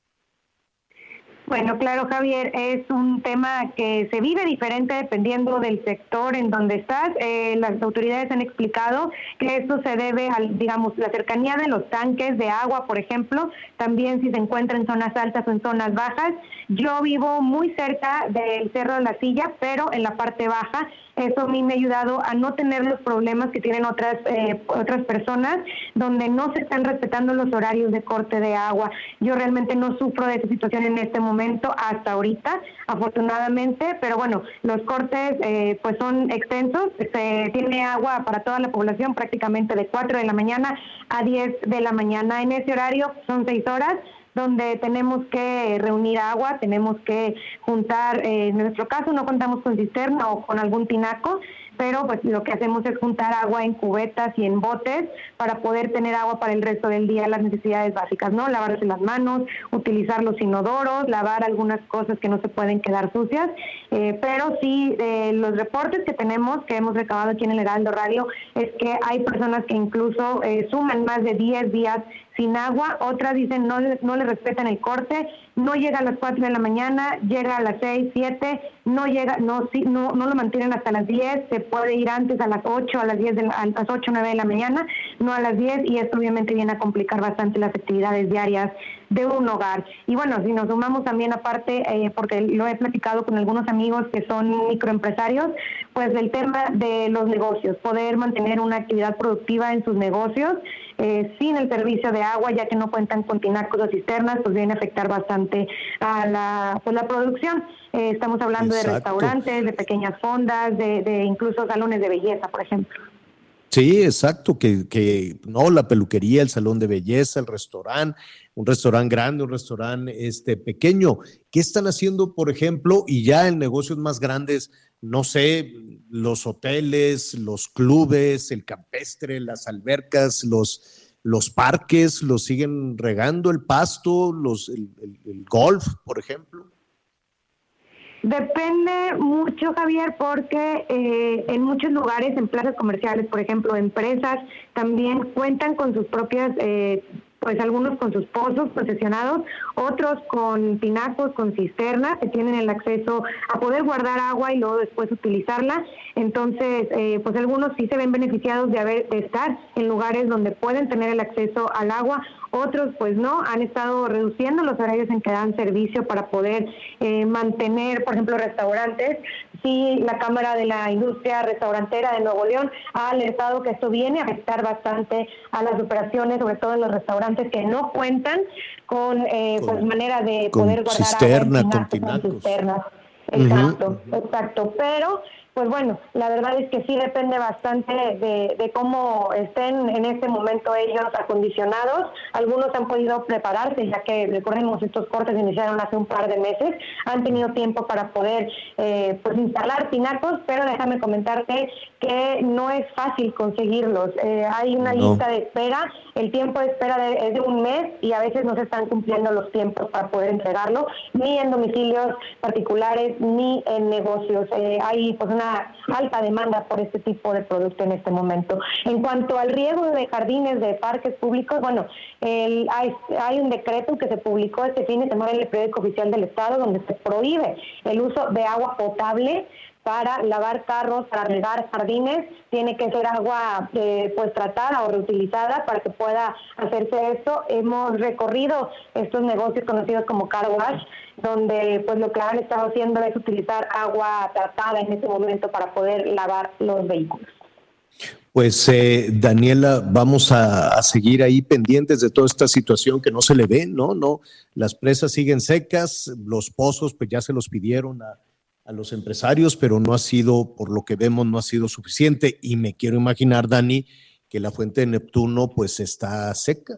Bueno, claro, Javier, es un tema que se vive diferente dependiendo del sector en donde estás. Eh, las autoridades han explicado que esto se debe a, digamos, la cercanía de los tanques de agua, por ejemplo, también si se encuentra en zonas altas o en zonas bajas. Yo vivo muy cerca del Cerro de la Silla, pero en la parte baja eso a mí me ha ayudado a no tener los problemas que tienen otras, eh, otras personas donde no se están respetando los horarios de corte de agua. Yo realmente no sufro de esa situación en este momento hasta ahorita, afortunadamente, pero bueno, los cortes eh, pues son extensos, se tiene agua para toda la población prácticamente de 4 de la mañana a 10 de la mañana. En ese horario son 6 horas donde tenemos que reunir agua, tenemos que juntar, eh, en nuestro caso no contamos con cisterna o con algún tinaco, pero pues lo que hacemos es juntar agua en cubetas y en botes para poder tener agua para el resto del día, las necesidades básicas, ¿no? Lavarse las manos, utilizar los inodoros, lavar algunas cosas que no se pueden quedar sucias, eh, pero sí eh, los reportes que tenemos, que hemos recabado aquí en el Heraldo Radio, es que hay personas que incluso suman más de 10 días sin agua, otras dicen no, no le respetan el corte, no llega a las 4 de la mañana, llega a las 6, 7, no llega, no, no, no lo mantienen hasta las 10, se puede ir antes a las 8, a las 10, de a las 8, 9 de la mañana, no a las 10 y esto obviamente viene a complicar bastante las actividades diarias de un hogar. Y bueno, si nos sumamos también aparte, eh, porque lo he platicado con algunos amigos que son microempresarios, pues el tema de los negocios, poder mantener una actividad productiva en sus negocios eh, sin el servicio de agua, ya que no cuentan con tinacos o cisternas, pues viene a afectar bastante a la, pues la producción. Eh, estamos hablando de restaurantes, de pequeñas fondas, de, de incluso salones de belleza, por ejemplo. Sí, exacto, que, que, no, la peluquería, el salón de belleza, el restaurante, un restaurante grande, un restaurante este, pequeño. ¿Qué están haciendo, por ejemplo, y ya en negocios más grandes, no sé, los hoteles, los clubes, el campestre, las albercas, los, los parques, los siguen regando el pasto, los, el, golf, por ejemplo? Depende mucho, Javier, porque eh, en muchos lugares, en plazas comerciales, por ejemplo, empresas, también cuentan con sus propias eh, pues algunos con sus pozos concesionados, otros con pinacos, con cisternas, que tienen el acceso a poder guardar agua y luego después utilizarla. Entonces, eh, pues algunos sí se ven beneficiados de, haber, de estar en lugares donde pueden tener el acceso al agua, otros pues no, han estado reduciendo los horarios en que dan servicio para poder eh, mantener, por ejemplo, restaurantes. Sí, la Cámara de la Industria Restaurantera de Nuevo León ha alertado que esto viene a afectar bastante a las operaciones, sobre todo en los restaurantes que no cuentan con, eh, pues, manera de poder guardar cisterna, agua con, cisternas. Exacto, exacto. Pero pues bueno, la verdad es que sí depende bastante de, cómo estén en este momento ellos acondicionados. Algunos han podido prepararse, ya que recordemos estos cortes iniciaron hace un par de meses, han tenido tiempo para poder eh, pues instalar tinacos, pero déjame comentarte que no es fácil conseguirlos. Eh, hay una lista de espera, el tiempo de espera es de un mes y a veces no se están cumpliendo los tiempos para poder entregarlo, ni en domicilios particulares ni en negocios. Eh, hay pues una una alta demanda por este tipo de producto en este momento. En cuanto al riego de jardines, de parques públicos, bueno, el, hay, hay un decreto que se publicó este fin de semana en el periódico oficial del Estado donde se prohíbe el uso de agua potable para lavar carros, para regar jardines, tiene que ser agua eh, pues tratada o reutilizada para que pueda hacerse esto. Hemos recorrido estos negocios conocidos como car wash, donde pues lo que han estado haciendo es utilizar agua tratada en este momento para poder lavar los vehículos. Pues eh, Daniela, vamos a, a, seguir ahí pendientes de toda esta situación que no se le ve, ¿no? No, las presas siguen secas, los pozos pues ya se los pidieron a, a los empresarios, pero no ha sido, por lo que vemos, no ha sido suficiente. Y me quiero imaginar, Dani, que la fuente de Neptuno pues está seca.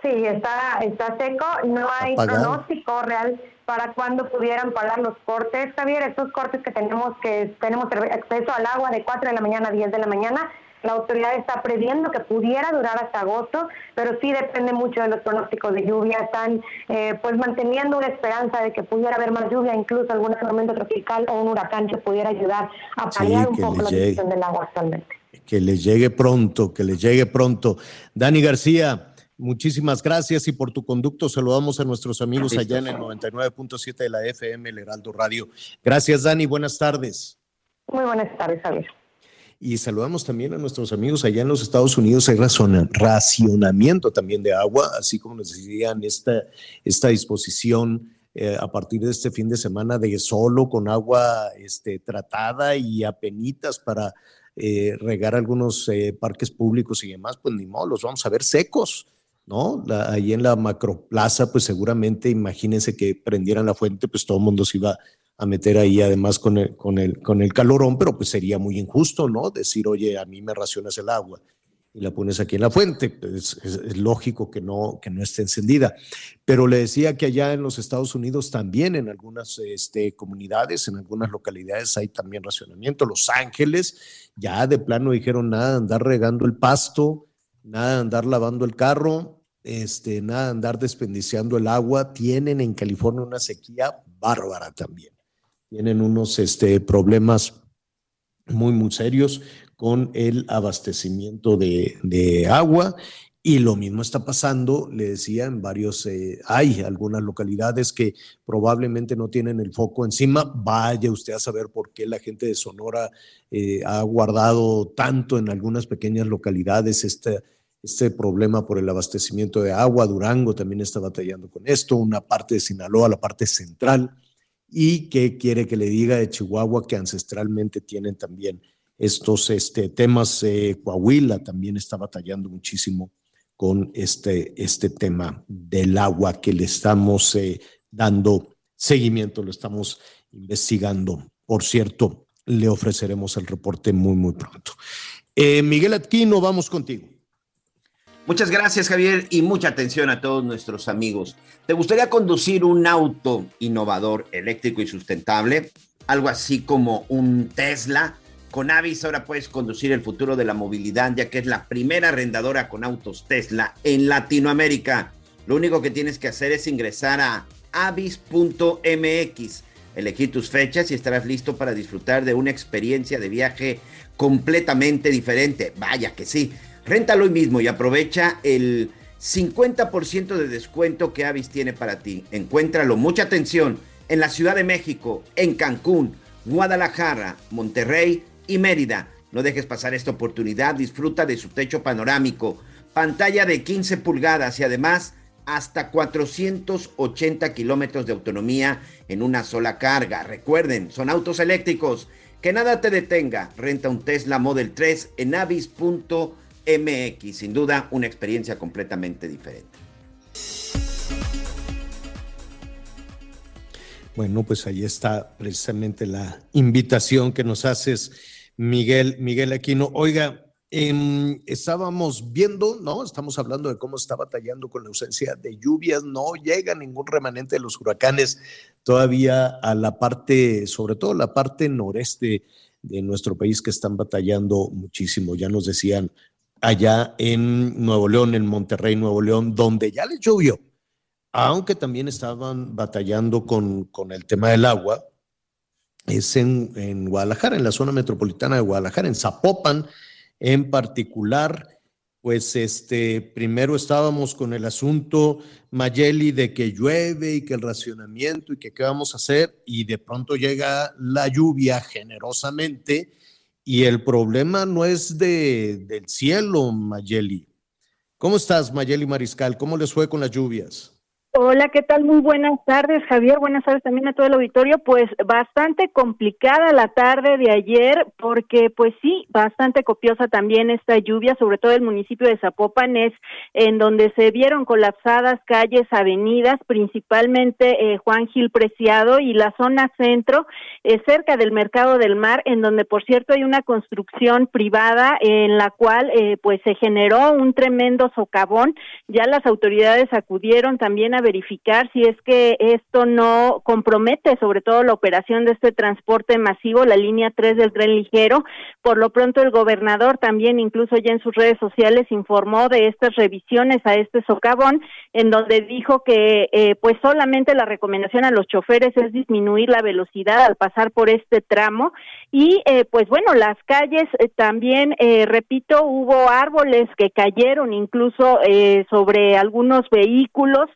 Sí, está, está seco, no hay pronóstico real para cuándo pudieran parar los cortes. Javier, estos cortes que tenemos, que tenemos acceso al agua de 4 de la mañana a 10 de la mañana, la autoridad está previendo que pudiera durar hasta agosto, pero sí depende mucho de los pronósticos de lluvia. Están eh, pues manteniendo una esperanza de que pudiera haber más lluvia, incluso algún tormento tropical o un huracán que pudiera ayudar a paliar un poco la situación del agua actualmente. Que le llegue pronto, que le llegue pronto. Dani García. Muchísimas gracias y por tu conducto saludamos a nuestros amigos allá en el 99.7 de la FM, el Heraldo Radio. Gracias, Dani. Buenas tardes. Muy buenas tardes, Javier. Y saludamos también a nuestros amigos allá en los Estados Unidos. Hay racionamiento también de agua, así como nos decían esta, esta disposición eh, a partir de este fin de semana de solo con agua este, tratada y apenitas para eh, regar algunos eh, parques públicos y demás, pues ni modo, los vamos a ver secos. ¿no? ahí en la macroplaza, pues seguramente, imagínense que prendieran la fuente, pues todo el mundo se iba a meter ahí además con el, con el, con el calorón, pero pues sería muy injusto, ¿no? Decir, oye, a mí me racionas el agua y la pones aquí en la fuente. Pues es, lógico que no, que no esté encendida. Pero le decía que allá en los Estados Unidos también en algunas este, comunidades, en algunas localidades hay también racionamiento. Los Ángeles ya de plano dijeron nada andar regando el pasto, nada andar lavando el carro, este, nada andar desperdiciando el agua. Tienen en California una sequía bárbara también tienen unos este, problemas muy, muy serios con el abastecimiento de, agua. Y lo mismo está pasando, le decía, en varios, eh, hay algunas localidades que probablemente no tienen el foco encima. Vaya usted a saber por qué la gente de Sonora eh, ha guardado tanto en algunas pequeñas localidades este, este problema por el abastecimiento de agua. Durango también está batallando con esto, una parte de Sinaloa, la parte central y que quiere que le diga de Chihuahua que ancestralmente tienen también estos este, temas. Eh, Coahuila también está batallando muchísimo con este, este tema del agua que le estamos eh, dando seguimiento, lo estamos investigando. Por cierto, le ofreceremos el reporte muy, muy pronto. Eh, Miguel Atquino, vamos contigo. Muchas gracias, Javier, y mucha atención a todos nuestros amigos. ¿Te gustaría conducir un auto innovador, eléctrico y sustentable? Algo así como un Tesla. Con Avis ahora puedes conducir el futuro de la movilidad, ya que es la primera arrendadora con autos Tesla en Latinoamérica. Lo único que tienes que hacer es ingresar a avis.mx, elegir tus fechas y estarás listo para disfrutar de una experiencia de viaje completamente diferente. Vaya que sí. Réntalo hoy mismo y aprovecha el 50% de descuento que Avis tiene para ti. Encuéntralo, mucha atención, en la Ciudad de México, en Cancún, Guadalajara, Monterrey y Mérida. No dejes pasar esta oportunidad, disfruta de su techo panorámico, pantalla de 15 pulgadas y además hasta 480 kilómetros de autonomía en una sola carga. Recuerden, son autos eléctricos. Que nada te detenga. Renta un Tesla Model 3 en avis.com MX. Sin duda, una experiencia completamente diferente. Bueno, pues ahí está precisamente la invitación que nos haces, Miguel, Miguel Aquino. Oiga, em, estábamos viendo, ¿no? Estamos hablando de cómo está batallando con la ausencia de lluvias, no llega ningún remanente de los huracanes todavía a la parte, sobre todo la parte noreste de nuestro país que están batallando muchísimo. Ya nos decían allá en Nuevo León, en Monterrey, Nuevo León, donde ya les llovió, aunque también estaban batallando con, con el tema del agua, es en, en Guadalajara, en la zona metropolitana de Guadalajara, en Zapopan en particular. Pues este, primero estábamos con el asunto Mayeli de que llueve y que el racionamiento y que qué vamos a hacer y de pronto llega la lluvia generosamente y el problema no es de, del cielo, Mayeli. ¿Cómo estás, Mayeli Mariscal? ¿Cómo les fue con las lluvias? Hola, ¿qué tal? Muy buenas tardes, Javier. Buenas tardes también a todo el auditorio. Pues bastante complicada la tarde de ayer, porque pues sí, bastante copiosa también esta lluvia, sobre todo el municipio de Zapopan, es en donde se vieron colapsadas calles, avenidas, principalmente eh, Juan Gil Preciado y la zona centro, eh, cerca del Mercado del Mar, en donde por cierto hay una construcción privada en la cual eh, pues se generó un tremendo socavón. Ya las autoridades acudieron también a verificar si es que esto no compromete sobre todo la operación de este transporte masivo, la línea 3 del tren ligero. Por lo pronto el gobernador también incluso ya en sus redes sociales informó de estas revisiones a este socavón en donde dijo que eh, pues solamente la recomendación a los choferes es disminuir la velocidad al pasar por este tramo y eh, pues bueno, las calles eh, también, repito, hubo árboles que cayeron incluso sobre algunos vehículos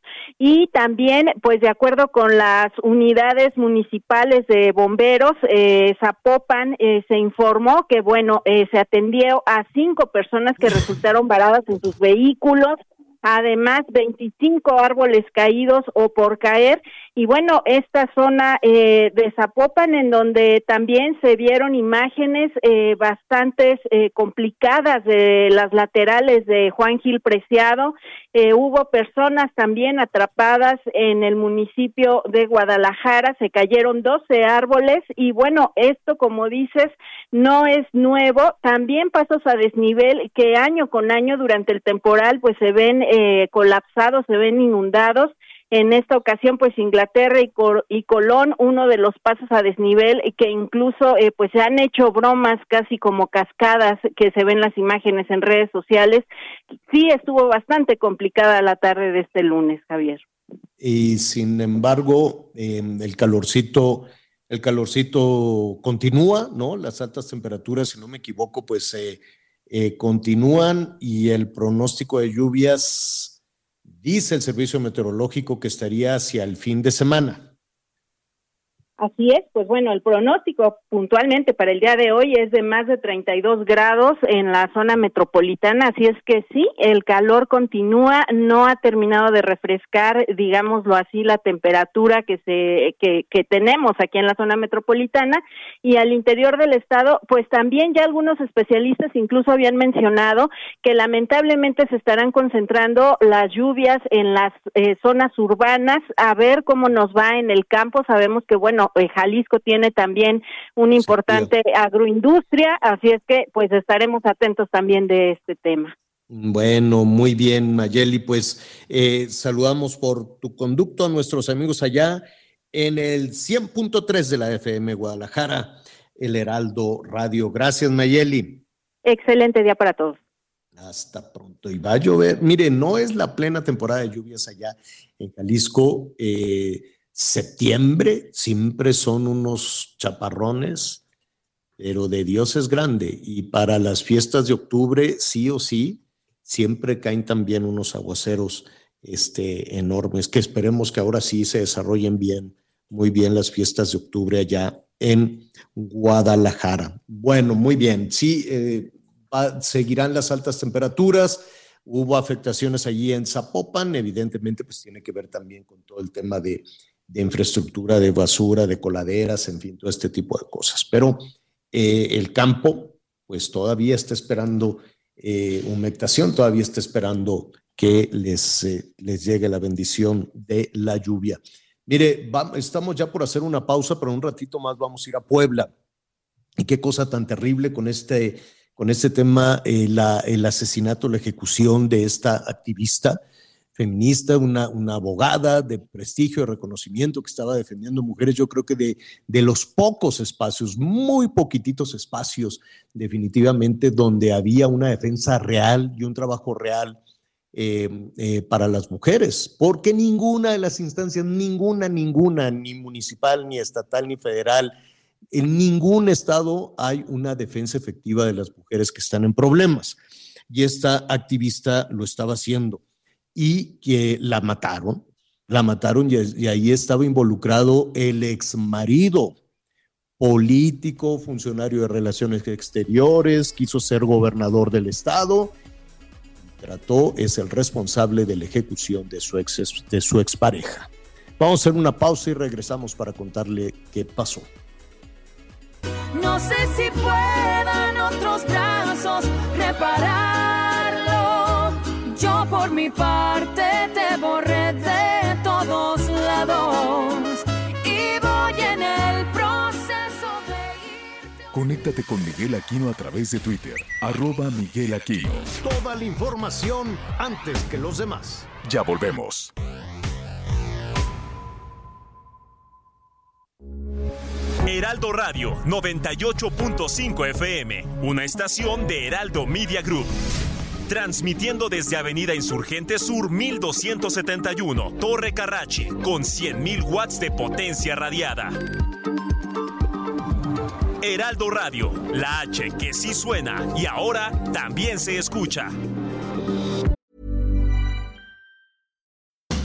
y también, pues de acuerdo con las unidades municipales de bomberos, eh, Zapopan eh, se informó que, bueno, eh, se atendió a cinco personas que resultaron varadas en sus vehículos, además 25 árboles caídos o por caer y bueno, esta zona eh, de Zapopan, en donde también se vieron imágenes eh, bastante eh, complicadas de las laterales de Juan Gil Preciado, eh, hubo personas también atrapadas en el municipio de Guadalajara, se cayeron 12 árboles y bueno, esto como dices no es nuevo, también pasos a desnivel que año con año durante el temporal pues se ven colapsados, se ven inundados en esta ocasión, pues Inglaterra y, Colón, uno de los pasos a desnivel que incluso eh, pues se han hecho bromas casi como cascadas que se ven las imágenes en redes sociales. Sí estuvo bastante complicada la tarde de este lunes, Javier. Y sin embargo, em, el calorcito, el calorcito continúa, ¿no? Las altas temperaturas, si no me equivoco, pues eh, continúan y el pronóstico de lluvias Dice el servicio meteorológico que estaría hacia el fin de semana. Así es, pues bueno, el pronóstico puntualmente para el día de hoy es de más de 32 grados en la zona metropolitana, así es que sí, el calor continúa, no ha terminado de refrescar, digámoslo así, la temperatura que se que, que tenemos aquí en la zona metropolitana y al interior del estado, pues también ya algunos especialistas incluso habían mencionado que lamentablemente se estarán concentrando las lluvias en las eh, zonas urbanas, a ver cómo nos va en el campo, sabemos que bueno, eh, Jalisco tiene también una importante agroindustria, así es que pues estaremos atentos también de este tema. Bueno, muy bien, Mayeli, pues eh, saludamos por tu conducto a nuestros amigos allá en el 100.3 de la FM Guadalajara, el Heraldo Radio. Gracias, Mayeli. Excelente día para todos. Hasta pronto. Y va a llover. Mire, no es la plena temporada de lluvias allá en Jalisco. Eh, Septiembre siempre son unos chaparrones, pero de Dios es grande. Y para las fiestas de octubre, sí o sí, siempre caen también unos aguaceros este, enormes, que esperemos que ahora sí se desarrollen bien, muy bien las fiestas de octubre allá en Guadalajara. Bueno, muy bien. Sí, eh, seguirán las altas temperaturas. Hubo afectaciones allí en Zapopan, evidentemente, pues tiene que ver también con todo el tema de de infraestructura de basura, de coladeras, en fin, todo este tipo de cosas. Pero eh, el campo, pues todavía está esperando eh, humectación, todavía está esperando que les, eh, les llegue la bendición de la lluvia. Mire, estamos ya por hacer una pausa, pero un ratito más vamos a ir a Puebla. Y qué cosa tan terrible con este, con este tema, la, el asesinato, la ejecución de esta activista feminista, una, una abogada de prestigio, y reconocimiento que estaba defendiendo mujeres, yo creo que de, de los pocos espacios, muy poquititos espacios definitivamente, donde había una defensa real y un trabajo real eh, eh, para las mujeres, porque ninguna de las instancias, ninguna, ninguna, ni municipal, ni estatal, ni federal, En ningún estado hay una defensa efectiva de las mujeres que están en problemas. Y esta activista lo estaba haciendo. Y que la mataron, la mataron y, ahí estaba involucrado el ex marido político, funcionario de relaciones exteriores, quiso ser gobernador del estado. Trató, es el responsable de la ejecución de su, ex, de su expareja. Vamos a hacer una pausa y regresamos para contarle qué pasó. No sé si puedan otros brazos repararlo. Por mi parte te borré de todos lados y voy en el proceso de irte. Conéctate con Miguel Aquino a través de Twitter, arroba Miguel Aquino. Toda la información antes que los demás. Ya volvemos. Heraldo Radio 98.5 FM, una estación de Heraldo Media Group. Transmitiendo desde Avenida Insurgente Sur 1271, Torre Carrachi, con 100.000 watts de potencia radiada. Heraldo Radio, la H que sí suena y ahora también se escucha.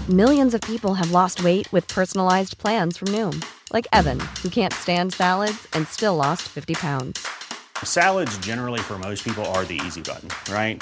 Millions of people have lost weight with personalized plans from Noom, like Evan, who can't stand salads and still lost 50 pounds. Salads, generally, for most people, are the easy button, right?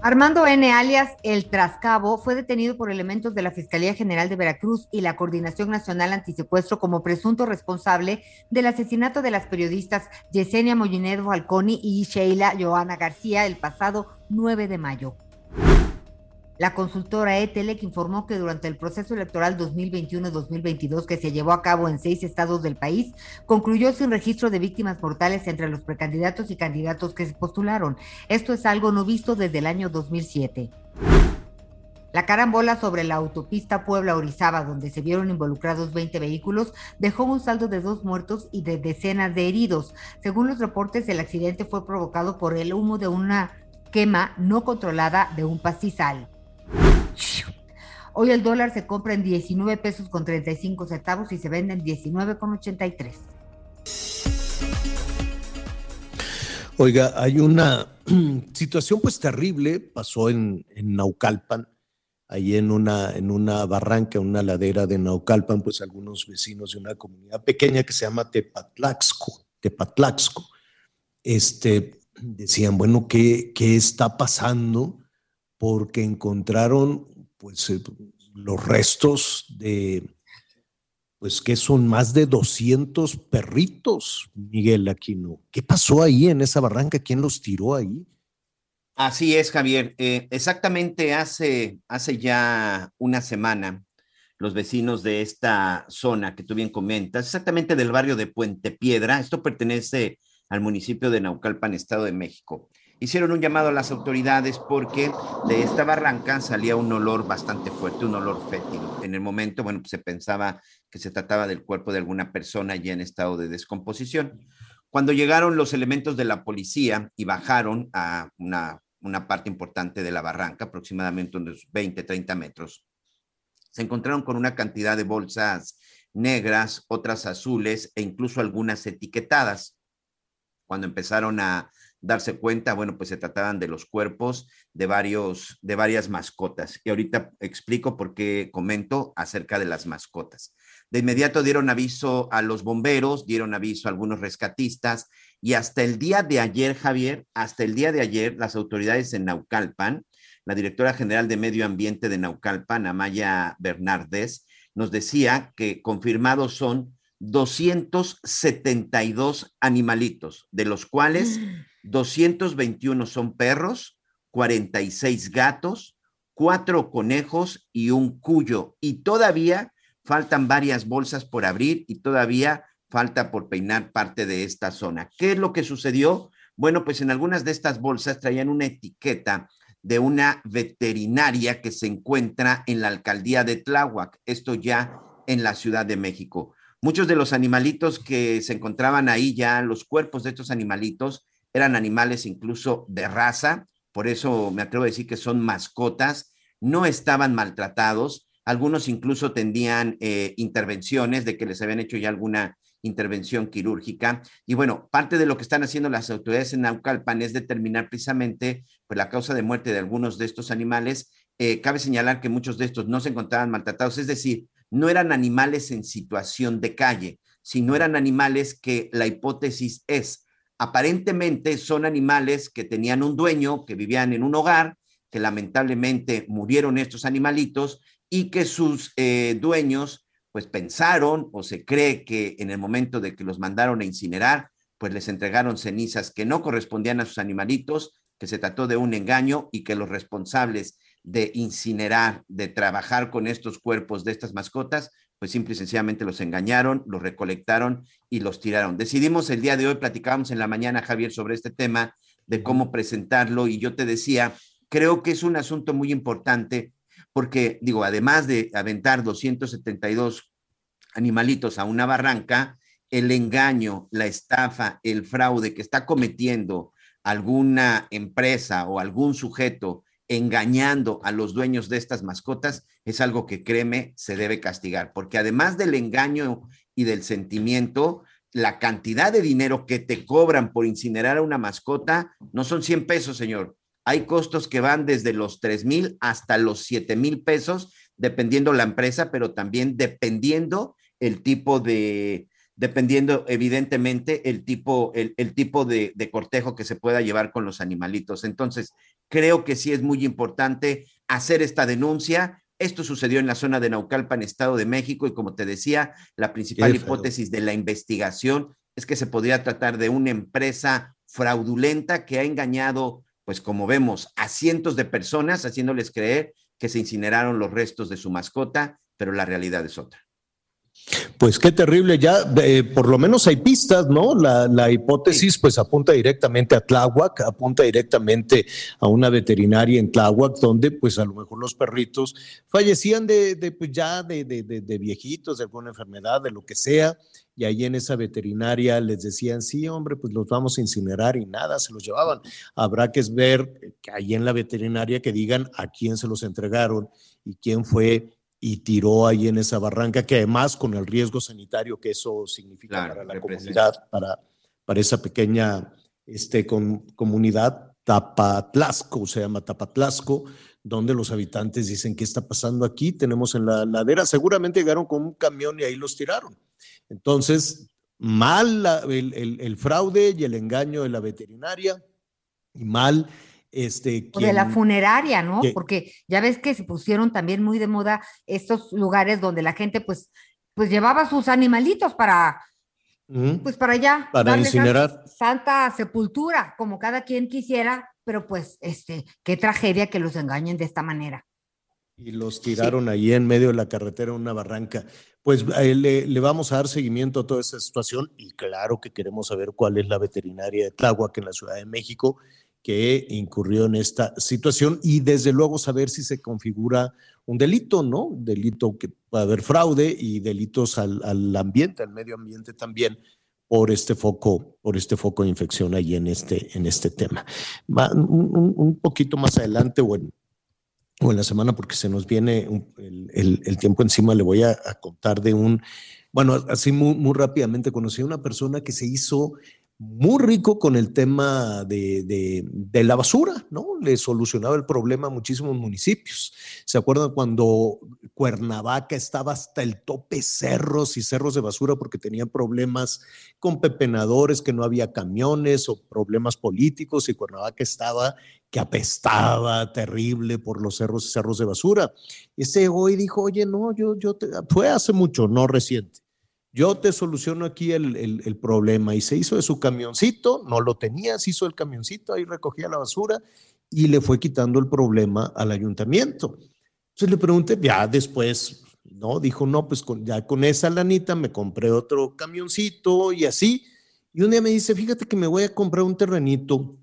Armando N. alias El Trascabo fue detenido por elementos de la Fiscalía General de Veracruz y la Coordinación Nacional Antisecuestro como presunto responsable del asesinato de las periodistas Yesenia Mollinedo Falconi y Sheila Joana García el pasado 9 de mayo. La consultora ETELEC informó que durante el proceso electoral 2021-2022 que se llevó a cabo en seis estados del país, concluyó sin registro de víctimas mortales entre los precandidatos y candidatos que se postularon. Esto es algo no visto desde el año 2007. La carambola sobre la autopista Puebla-Orizaba, donde se vieron involucrados 20 vehículos, dejó un saldo de dos muertos y de decenas de heridos. Según los reportes, el accidente fue provocado por el humo de una quema no controlada de un pastizal. Hoy el dólar se compra en 19 pesos con 35 centavos y se vende en 19 con 83. Oiga, hay una (clears throat) situación pues terrible, pasó en, Naucalpan, ahí en una, en una barranca, una ladera de Naucalpan, pues algunos vecinos de una comunidad pequeña que se llama Tepatlaxco, Tepatlaxco, este, decían, bueno, ¿qué, qué está pasando? Porque encontraron pues, eh, los restos de, pues que son más de 200 perritos, Miguel Aquino. ¿Qué pasó ahí en esa barranca? ¿Quién los tiró ahí? Así es, Javier. Eh, exactamente hace, hace ya una semana, los vecinos de esta zona que tú bien comentas, exactamente del barrio de Puente Piedra, esto pertenece al municipio de Naucalpan, Estado de México hicieron un llamado a las autoridades porque de esta barranca salía un olor bastante fuerte, un olor fétido. En el momento, bueno, se pensaba que se trataba del cuerpo de alguna persona ya en estado de descomposición. Cuando llegaron los elementos de la policía y bajaron a una, una parte importante de la barranca, aproximadamente unos 20, 30 metros, se encontraron con una cantidad de bolsas negras, otras azules e incluso algunas etiquetadas. Cuando empezaron a darse cuenta, bueno, pues se trataban de los cuerpos de, varios, de varias mascotas. Y ahorita explico por qué comento acerca de las mascotas. De inmediato dieron aviso a los bomberos, dieron aviso a algunos rescatistas y hasta el día de ayer, Javier, hasta el día de ayer, las autoridades en Naucalpan, la directora general de Medio Ambiente de Naucalpan, Amaya Bernardes, nos decía que confirmados son 272 animalitos, de los cuales (gasps) 221 son perros, 46 gatos, cuatro conejos y un cuyo. Y todavía faltan varias bolsas por abrir y todavía falta por peinar parte de esta zona. ¿Qué es lo que sucedió? Bueno, pues en algunas de estas bolsas traían una etiqueta de una veterinaria que se encuentra en la alcaldía de Tláhuac, esto ya en la Ciudad de México. Muchos de los animalitos que se encontraban ahí ya, los cuerpos de estos animalitos, eran animales incluso de raza, por eso me atrevo a decir que son mascotas, no estaban maltratados, algunos incluso tenían eh, intervenciones de que les habían hecho ya alguna intervención quirúrgica. Y bueno, parte de lo que están haciendo las autoridades en Naucalpan es determinar precisamente pues, la causa de muerte de algunos de estos animales. Eh, cabe señalar que muchos de estos no se encontraban maltratados, es decir, no eran animales en situación de calle, sino eran animales que la hipótesis es, aparentemente son animales que tenían un dueño, que vivían en un hogar, que lamentablemente murieron estos animalitos y que sus eh, dueños pues pensaron o se cree que en el momento de que los mandaron a incinerar, pues les entregaron cenizas que no correspondían a sus animalitos, que se trató de un engaño y que los responsables de incinerar, de trabajar con estos cuerpos de estas mascotas, pues simple y sencillamente los engañaron, los recolectaron y los tiraron. Decidimos el día de hoy, platicábamos en la mañana, Javier, sobre este tema de cómo presentarlo y yo te decía, creo que es un asunto muy importante porque, digo, además de aventar 272 animalitos a una barranca, el engaño, la estafa, el fraude que está cometiendo alguna empresa o algún sujeto engañando a los dueños de estas mascotas es algo que créeme se debe castigar, porque además del engaño y del sentimiento, la cantidad de dinero que te cobran por incinerar a una mascota no son 100 pesos, señor. Hay costos que van desde los 3 mil hasta los 7 mil pesos, dependiendo la empresa, pero también dependiendo el tipo de, dependiendo evidentemente el tipo, el, tipo de, de, cortejo que se pueda llevar con los animalitos. Entonces, creo que sí es muy importante hacer esta denuncia. Esto sucedió en la zona de Naucalpan, Estado de México, y como te decía, la principal hipótesis de la investigación es que se podría tratar de una empresa fraudulenta que ha engañado, pues como vemos, a cientos de personas, haciéndoles creer que se incineraron los restos de su mascota, pero la realidad es otra. Pues qué terrible, ya eh, por lo menos hay pistas, ¿no? La, hipótesis pues apunta directamente a Tláhuac, apunta directamente a una veterinaria en Tláhuac, donde pues a lo mejor los perritos fallecían de, de pues ya de, de, de, viejitos, de alguna enfermedad, de lo que sea, y ahí en esa veterinaria les decían, sí, hombre, pues los vamos a incinerar y nada, se los llevaban. Habrá que ver que ahí en la veterinaria que digan a quién se los entregaron y quién fue y tiró ahí en esa barranca, que además con el riesgo sanitario que eso significa para la comunidad, para, para esa pequeña este, con, comunidad, Tapatlasco, se llama Tapatlasco, donde los habitantes dicen, ¿qué está pasando aquí? Tenemos en la ladera, seguramente llegaron con un camión y ahí los tiraron. Entonces, mal el, el, el fraude y el engaño de la veterinaria, y mal este, o de la funeraria, ¿no? Porque ya ves que se pusieron también muy de moda estos lugares donde la gente pues, pues llevaba sus animalitos para, pues para allá. Para incinerar. Santa sepultura, como cada quien quisiera, pero pues, este, qué tragedia que los engañen de esta manera. Y los tiraron ahí en medio de la carretera en una barranca. Pues eh, le, le, vamos a dar seguimiento a toda esta situación y claro que queremos saber cuál es la veterinaria de Tláhuac en la Ciudad de México que incurrió en esta situación y desde luego saber si se configura un delito, ¿no? Delito que puede haber fraude y delitos al, al ambiente, al medio ambiente también por este foco, por este foco de infección ahí en este, en este tema. Un, poquito más adelante o en, o en, la semana, porque se nos viene el tiempo encima, le voy a, a, contar de un, bueno, así muy, muy rápidamente, conocí a una persona que se hizo muy rico con el tema de, de, la basura, ¿no? Le solucionaba el problema a muchísimos municipios. ¿Se acuerdan cuando Cuernavaca estaba hasta el tope cerros y cerros de basura porque tenían problemas con pepenadores, que no había camiones o problemas políticos y Cuernavaca estaba que apestaba terrible por los cerros y cerros de basura? Ese hoy dijo, oye, no, yo, yo, te, fue hace mucho, no reciente yo te soluciono aquí el, problema. Y se hizo de su camioncito, no lo tenía, se hizo el camioncito, ahí recogía la basura y le fue quitando el problema al ayuntamiento. Entonces le pregunté, ya después ¿no? Dijo, no, pues ya con esa lanita me compré otro camioncito y así. Y un día me dice, fíjate que me voy a comprar un terrenito.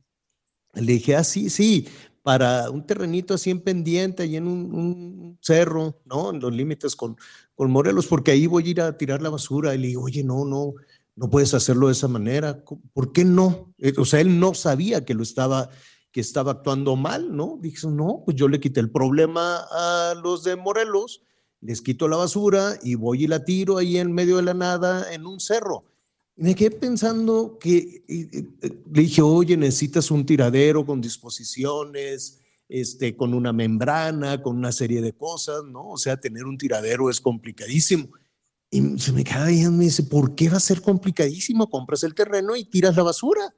Le dije, ah, sí, sí, para un terrenito así en pendiente, ahí en un, cerro, ¿no? En los límites con, con Morelos, porque ahí voy a ir a tirar la basura. Y le oye, no, no, no puedes hacerlo de esa manera. ¿Por qué no? Eh, o sea, él no sabía que lo estaba, que estaba actuando mal, ¿no? Dijo, no, pues yo le quité el problema a los de Morelos, les quito la basura y voy y la tiro ahí en medio de la nada en un cerro. Y me quedé pensando que le dije, oye, necesitas un tiradero con disposiciones, este, con una membrana, con una serie de cosas, ¿no? O sea, tener un tiradero es complicadísimo. Y se me queda y me dice, ¿por qué va a ser complicadísimo? Compras el terreno y tiras la basura.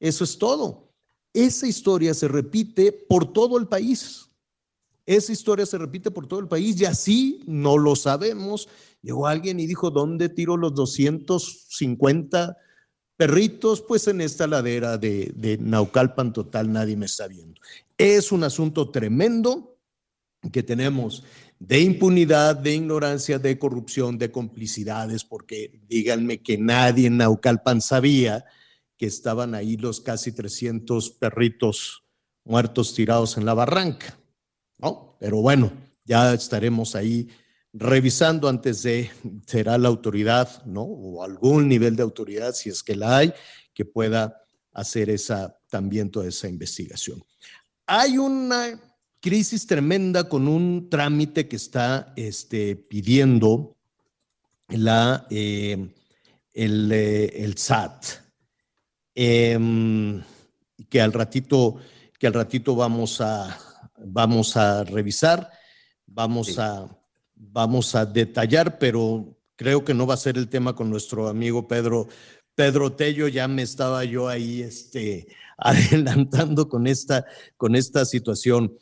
Eso es todo. Esa historia se repite por todo el país. Esa historia se repite por todo el país y así no lo sabemos. Llegó alguien y dijo, ¿dónde tiro los 250 perritos? Pues en esta ladera de, de Naucalpan total, nadie me está viendo. Es un asunto tremendo que tenemos de impunidad, de ignorancia, de corrupción, de complicidades, porque díganme que nadie en Naucalpan sabía que estaban ahí los casi 300 perritos muertos tirados en la barranca, ¿no? Pero bueno, ya estaremos ahí revisando antes de, será la autoridad, ¿no? O algún nivel de autoridad, si es que la hay, que pueda hacer esa, también toda esa investigación. Hay una crisis tremenda con un trámite que está este, pidiendo la, eh, el, eh, el, SAT, em, que, al ratito, que al ratito vamos a, vamos a revisar, vamos, a, vamos a detallar, pero creo que no va a ser el tema con nuestro amigo Pedro. Pedro Tello, ya me estaba yo ahí este, (laughs) adelantando con esta, con esta situación.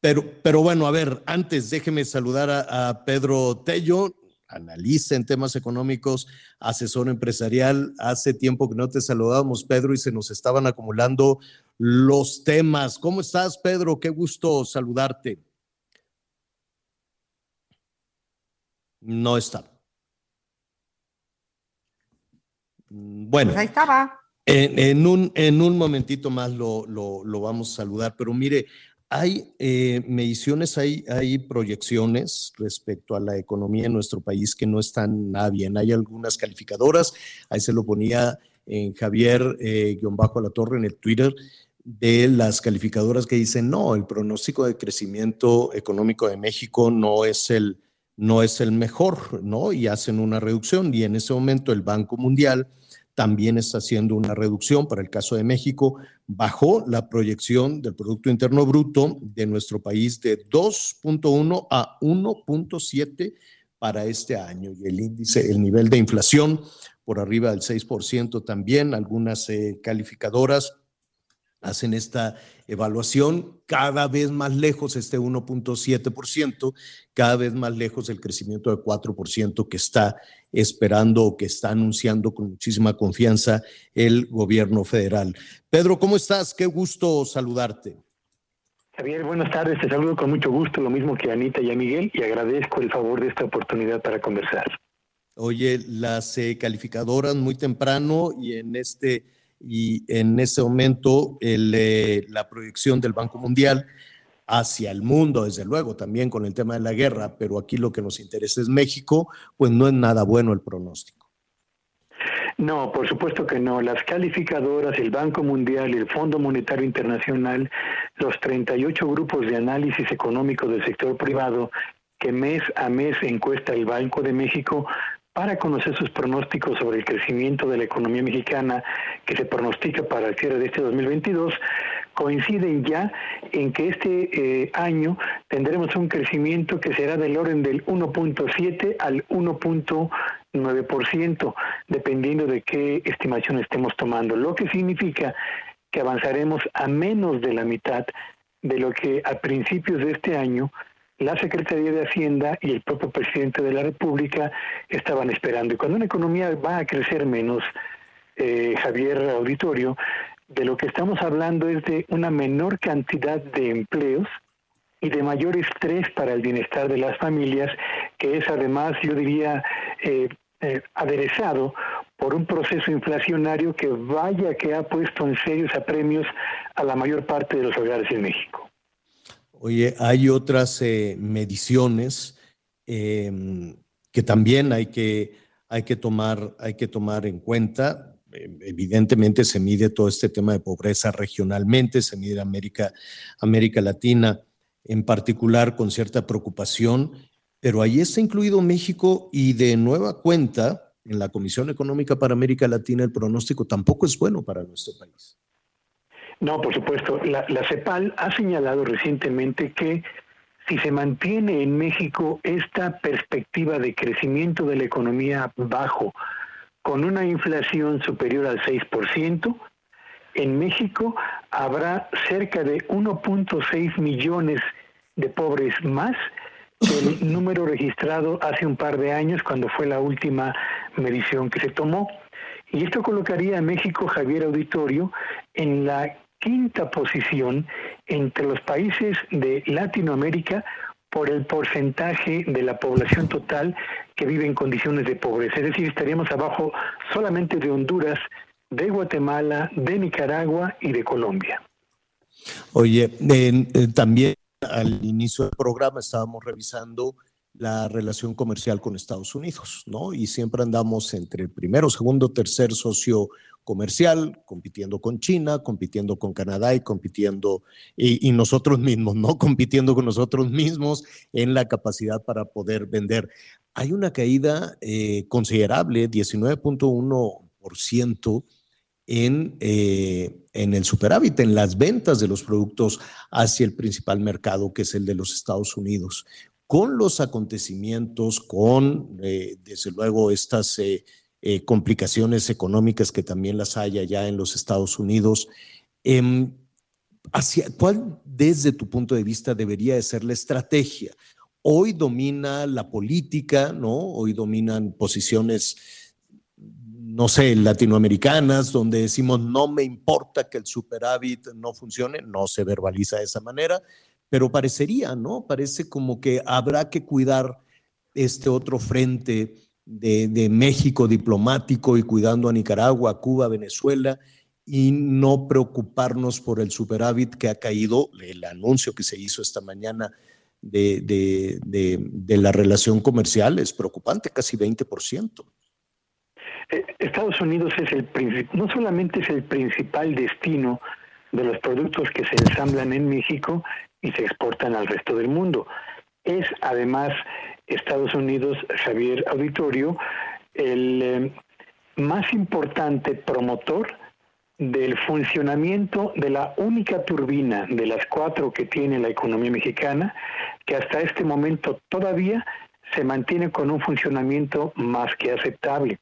Pero, pero bueno, a ver, antes déjeme saludar a, Pedro Tello, analista en temas económicos, asesor empresarial. Hace tiempo que no te saludábamos, Pedro, y se nos estaban acumulando los temas. ¿Cómo estás, Pedro? Qué gusto saludarte. No está. Bueno. Pues ahí estaba. En, un, en un momentito más lo, lo, lo, vamos a saludar, pero mire, hay eh, mediciones, hay, hay proyecciones respecto a la economía en nuestro país que no están nada bien. Hay algunas calificadoras, ahí se lo ponía en Javier eh, bajo a la torre en el Twitter, de las calificadoras que dicen, no, el pronóstico de crecimiento económico de México no es el, no es el mejor, ¿no? Y hacen una reducción. Y en ese momento el Banco Mundial también está haciendo una reducción. Para el caso de México, bajó la proyección del Producto Interno Bruto de nuestro país de 2.1 a 1.7 para este año. Y el índice, el nivel de inflación por arriba del 6% también. Algunas eh, calificadoras hacen esta evaluación cada vez más lejos este 1.7%, cada vez más lejos el crecimiento de 4% que está esperando o que está anunciando con muchísima confianza el gobierno federal. Pedro, ¿cómo estás? Qué gusto saludarte. Javier, buenas tardes. Te saludo con mucho gusto, lo mismo que a Anita y a Miguel, y agradezco el favor de esta oportunidad para conversar. Oye, las eh, calificadoras muy temprano y en este y en ese momento eh, la proyección del Banco Mundial hacia el mundo, desde luego, también con el tema de la guerra, pero aquí lo que nos interesa es México, pues no es nada bueno el pronóstico. No, por supuesto que no. Las calificadoras, el Banco Mundial, el Fondo Monetario Internacional, los 38 grupos de análisis económico del sector privado que mes a mes encuesta el Banco de México para conocer sus pronósticos sobre el crecimiento de la economía mexicana que se pronostica para el cierre de este 2022, coinciden ya en que este eh, año tendremos un crecimiento que será del orden del 1.7 al 1.9%, dependiendo de qué estimación estemos tomando, lo que significa que avanzaremos a menos de la mitad de lo que a principios de este año la Secretaría de Hacienda y el propio presidente de la República estaban esperando. Y cuando una economía va a crecer menos, eh, Javier Auditorio, de lo que estamos hablando es de una menor cantidad de empleos y de mayor estrés para el bienestar de las familias que es además, yo diría, eh, eh, aderezado por un proceso inflacionario que vaya que ha puesto en serios apremios a la mayor parte de los hogares en México. Oye, hay otras eh, mediciones em, que también hay que, hay, que tomar, hay que tomar en cuenta. Em, evidentemente se mide todo este tema de pobreza regionalmente, se mide América, América Latina en particular con cierta preocupación, pero ahí está incluido México y de nueva cuenta en la Comisión Económica para América Latina el pronóstico tampoco es bueno para nuestro país. No, por supuesto. La, CEPAL ha señalado recientemente que si se mantiene en México esta perspectiva de crecimiento de la economía bajo, con una inflación superior al 6%, en México habrá cerca de 1.6 millones de pobres más que el (laughs) número registrado hace un par de años cuando fue la última medición que se tomó. Y esto colocaría a México, Javier Auditorio, en la quinta posición entre los países de Latinoamérica por el porcentaje de la población total que vive en condiciones de pobreza. Es decir, estaríamos abajo solamente de Honduras, de Guatemala, de Nicaragua y de Colombia. Oye, eh, también al inicio del programa estábamos revisando la relación comercial con Estados Unidos, ¿no? Y siempre andamos entre el primero, segundo, tercer socio comercial, compitiendo con China, compitiendo con Canadá y compitiendo, y, nosotros mismos, ¿no? (laughs) Compitiendo con nosotros mismos en la capacidad para poder vender. Hay una caída eh, considerable, 19.1% en, eh, en el superávit, en las ventas de los productos hacia el principal mercado, que es el de los Estados Unidos. Con los acontecimientos, con, eh, desde luego, estas eh, complicaciones económicas que también las hay allá en los Estados Unidos, em, hacia, ¿cuál, desde tu punto de vista, debería de ser la estrategia? Hoy domina la política, ¿no? Hoy dominan posiciones no sé, latinoamericanas, donde decimos no me importa que el superávit no funcione, no se verbaliza de esa manera, pero parecería, ¿no? Parece como que habrá que cuidar este otro frente de, México diplomático y cuidando a Nicaragua, Cuba, Venezuela y no preocuparnos por el superávit que ha caído, el anuncio que se hizo esta mañana de, de la relación comercial es preocupante, casi 20%. Eh, Estados Unidos es el no solamente es el principal destino de los productos que se ensamblan en México y se exportan al resto del mundo, es además Estados Unidos, Javier Auditorio, el eh, más importante promotor del funcionamiento de la única turbina de las cuatro que tiene la economía mexicana, que hasta este momento todavía se mantiene con un funcionamiento más que aceptable.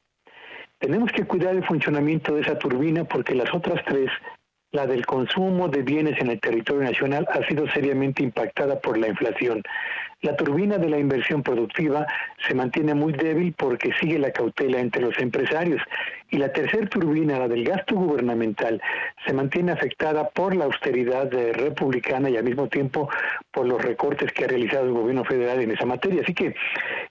Tenemos que cuidar el funcionamiento de esa turbina porque las otras tres, la del consumo de bienes en el territorio nacional, ha sido seriamente impactada por la inflación. La turbina de la inversión productiva se mantiene muy débil porque sigue la cautela entre los empresarios. Y la tercera turbina, la del gasto gubernamental, se mantiene afectada por la austeridad republicana y al mismo tiempo por los recortes que ha realizado el gobierno federal en esa materia. Así que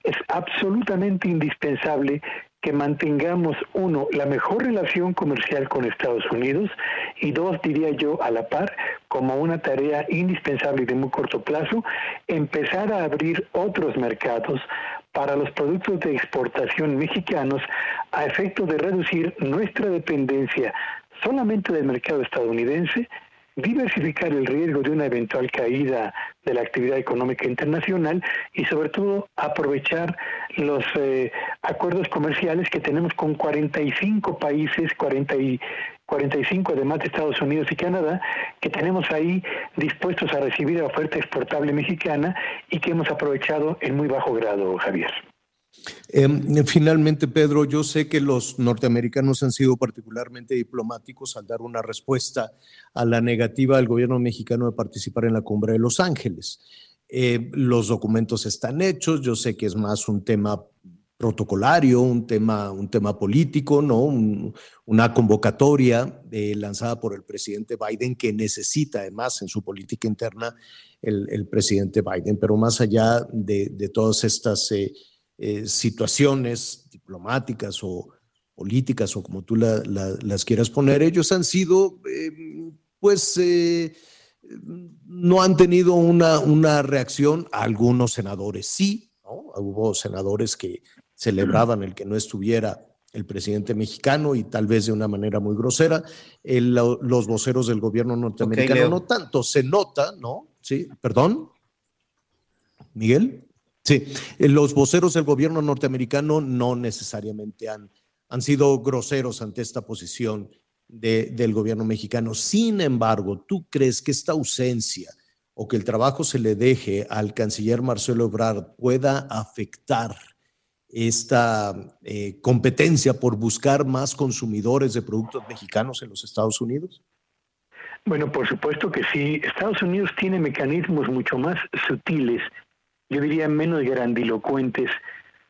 es absolutamente indispensable que mantengamos, uno, la mejor relación comercial con Estados Unidos y dos, diría yo, a la par, como una tarea indispensable y de muy corto plazo, empezar a abrir otros mercados para los productos de exportación mexicanos a efecto de reducir nuestra dependencia solamente del mercado estadounidense, diversificar el riesgo de una eventual caída de la actividad económica internacional y sobre todo aprovechar los eh, acuerdos comerciales que tenemos con 45 países, 40 y 45 además de Estados Unidos y Canadá, que tenemos ahí dispuestos a recibir la oferta exportable mexicana y que hemos aprovechado en muy bajo grado, Javier. Em, finalmente, Pedro, yo sé que los norteamericanos han sido particularmente diplomáticos al dar una respuesta a la negativa del gobierno mexicano de participar en la cumbre de Los Ángeles. Eh, los documentos están hechos, yo sé que es más un tema protocolario, un tema, un tema político, ¿no? una convocatoria eh, lanzada por el presidente Biden que necesita además en su política interna el, presidente Biden. Pero más allá de, todas estas eh, eh, situaciones diplomáticas o políticas o como tú las quieras poner, ellos han sido, pues, no han tenido una, una reacción, algunos senadores sí, ¿no? Hubo senadores que celebraban el que no estuviera el presidente mexicano y tal vez de una manera muy grosera. los voceros del gobierno norteamericano no tanto, se nota, ¿no? Sí, perdón. Miguel. Sí, los voceros del gobierno norteamericano no necesariamente han, han sido groseros ante esta posición del gobierno mexicano. Sin embargo, ¿tú crees que esta ausencia o que el trabajo se le deje al canciller Marcelo Ebrard pueda afectar esta eh, competencia por buscar más consumidores de productos mexicanos en los Estados Unidos? Bueno, por supuesto que sí. Estados Unidos tiene mecanismos mucho más sutiles, yo diría menos grandilocuentes,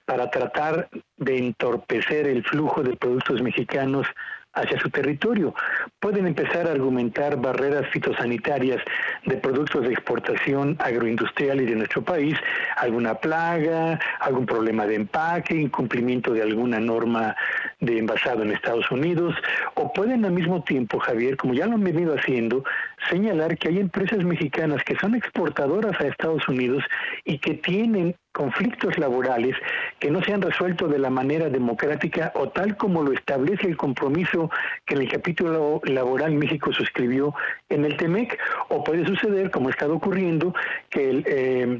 para tratar de entorpecer el flujo de productos mexicanos hacia su territorio. Pueden empezar a argumentar barreras fitosanitarias de productos de exportación agroindustrial y de nuestro país, alguna plaga, algún problema de empaque, incumplimiento de alguna norma de envasado en Estados Unidos, o pueden al mismo tiempo, Javier, como ya lo han venido haciendo, señalar que hay empresas mexicanas que son exportadoras a Estados Unidos y que tienen conflictos laborales que no se han resuelto de la manera democrática o tal como lo establece el compromiso que en el capítulo laboral México suscribió en el TEMEC, o puede suceder, como estado ocurriendo, que el, eh,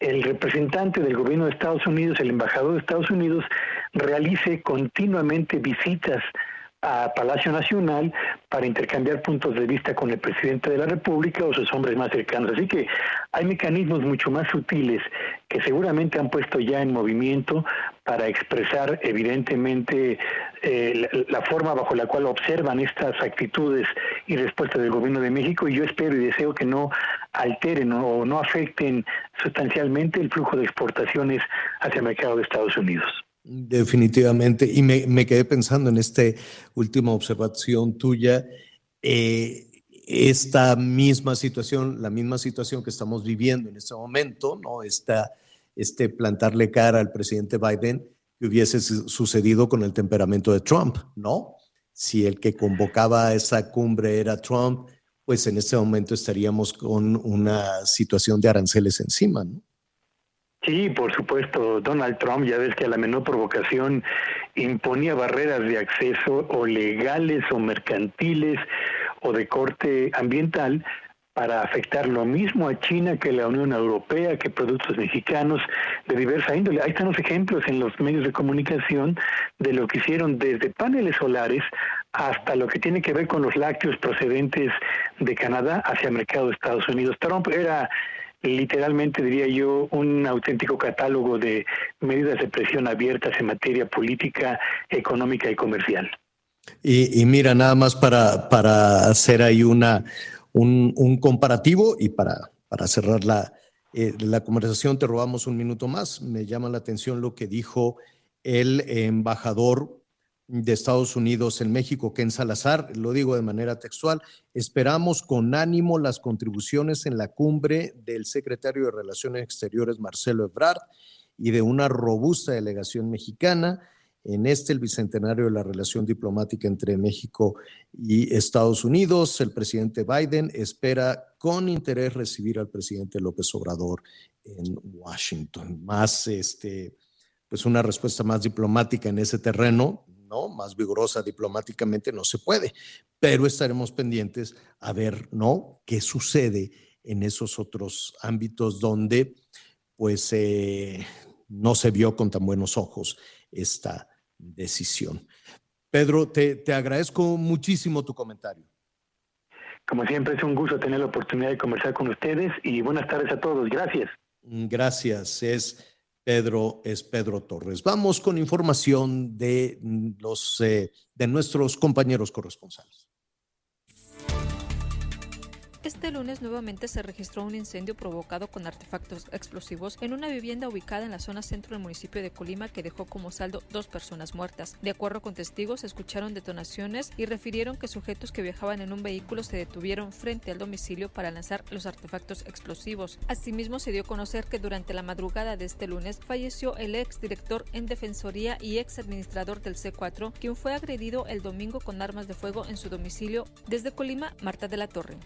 el representante del gobierno de Estados Unidos, el embajador de Estados Unidos, realice continuamente visitas a Palacio Nacional para intercambiar puntos de vista con el presidente de la República o sus hombres más cercanos. Así que hay mecanismos mucho más sutiles que seguramente han puesto ya en movimiento para expresar evidentemente eh, la, forma bajo la cual observan estas actitudes y respuestas del gobierno de México y yo espero y deseo que no alteren o no afecten sustancialmente el flujo de exportaciones hacia el mercado de Estados Unidos. Definitivamente. Y me, quedé pensando en esta última observación tuya. Eh, esta misma situación, la misma situación que estamos viviendo en este momento, ¿no? Esta, este plantarle cara al presidente Biden que hubiese sucedido con el temperamento de Trump, ¿no? Si el que convocaba esa cumbre era Trump, pues en este momento estaríamos con una situación de aranceles encima, ¿no? Sí, por supuesto, Donald Trump, ya ves que a la menor provocación imponía barreras de acceso o legales o mercantiles o de corte ambiental para afectar lo mismo a China que la Unión Europea, que productos mexicanos de diversa índole. Ahí están los ejemplos en los medios de comunicación de lo que hicieron desde paneles solares hasta lo que tiene que ver con los lácteos procedentes de Canadá hacia el mercado de Estados Unidos. Trump era literalmente diría yo, un auténtico catálogo de medidas de presión abiertas en materia política, económica y comercial. Y, mira, nada más para, para hacer ahí una, un, comparativo y para, para cerrar la, eh, la conversación, te robamos un minuto más. Me llama la atención lo que dijo el embajador de Estados Unidos en México, Ken Salazar, lo digo de manera textual, esperamos con ánimo las contribuciones en la cumbre del secretario de Relaciones Exteriores, Marcelo Ebrard, y de una robusta delegación mexicana. En este, el bicentenario de la relación diplomática entre México y Estados Unidos, el presidente Biden espera con interés recibir al presidente López Obrador en Washington. Más, este, pues una respuesta más diplomática en ese terreno, más vigorosa diplomáticamente no se puede, pero estaremos pendientes a ver, ¿no? ¿Qué sucede en esos otros ámbitos donde, pues, eh, no se vio con tan buenos ojos esta decisión? Pedro, te, te agradezco muchísimo tu comentario. Como siempre, es un gusto tener la oportunidad de conversar con ustedes y buenas tardes a todos. Gracias. Gracias. Es Pedro es Pedro Torres. Vamos con información de, los, eh, de nuestros compañeros corresponsales. Este lunes nuevamente se registró un incendio provocado con artefactos explosivos en una vivienda ubicada en la zona centro del municipio de Colima que dejó como saldo dos personas muertas. De acuerdo con testigos, escucharon detonaciones y refirieron que sujetos que viajaban en un vehículo se detuvieron frente al domicilio para lanzar los artefactos explosivos. Asimismo, se dio a conocer que durante la madrugada de este lunes falleció el ex director en Defensoría y ex administrador del C4, quien fue agredido el domingo con armas de fuego en su domicilio desde Colima, Marta de la Torre.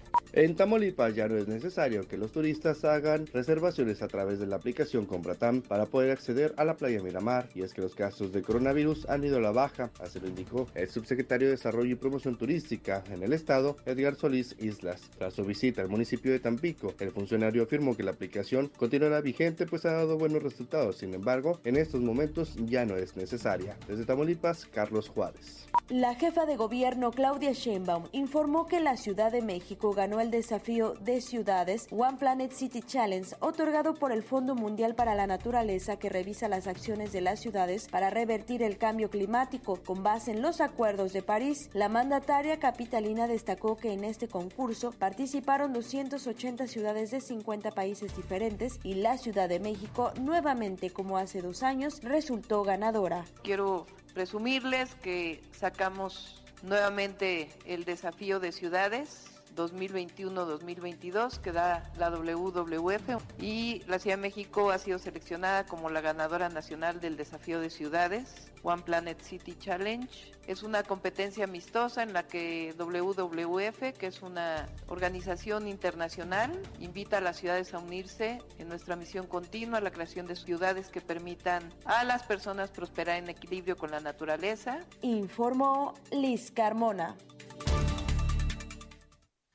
En Tamaulipas ya no es necesario que los turistas hagan reservaciones a través de la aplicación Compratam para poder acceder a la playa Miramar y es que los casos de coronavirus han ido a la baja, así lo indicó el subsecretario de Desarrollo y Promoción Turística en el estado, Edgar Solís Islas. Tras su visita al municipio de Tampico, el funcionario afirmó que la aplicación continuará vigente pues ha dado buenos resultados, sin embargo, en estos momentos ya no es necesaria. Desde Tamaulipas, Carlos Juárez. La jefa de gobierno Claudia Sheinbaum informó que la Ciudad de México ganó el desafío de ciudades One Planet City Challenge otorgado por el Fondo Mundial para la Naturaleza que revisa las acciones de las ciudades para revertir el cambio climático. Con base en los acuerdos de París, la mandataria capitalina destacó que en este concurso participaron 280 ciudades de 50 países diferentes y la Ciudad de México, nuevamente como hace dos años, resultó ganadora. Quiero presumirles que sacamos nuevamente el desafío de ciudades 2021-2022 que da la WWF y la Ciudad de México ha sido seleccionada como la ganadora nacional del desafío de ciudades One Planet City Challenge. Es una competencia amistosa en la que WWF, que es una organización internacional, invita a las ciudades a unirse en nuestra misión continua, la creación de ciudades que permitan a las personas prosperar en equilibrio con la naturaleza. Informó Liz Carmona.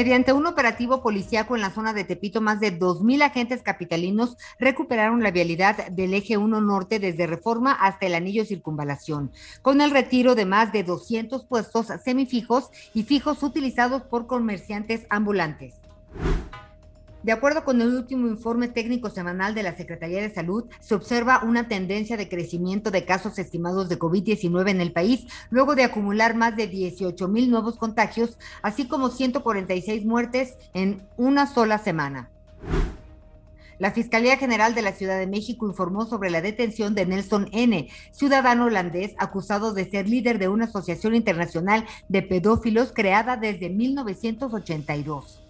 Mediante un operativo policíaco en la zona de Tepito, más de 2.000 agentes capitalinos recuperaron la vialidad del eje 1 norte desde Reforma hasta el anillo circunvalación, con el retiro de más de 200 puestos semifijos y fijos utilizados por comerciantes ambulantes. De acuerdo con el último informe técnico semanal de la Secretaría de Salud, se observa una tendencia de crecimiento de casos estimados de COVID-19 en el país, luego de acumular más de 18 mil nuevos contagios, así como 146 muertes en una sola semana. La Fiscalía General de la Ciudad de México informó sobre la detención de Nelson N., ciudadano holandés acusado de ser líder de una asociación internacional de pedófilos creada desde 1982.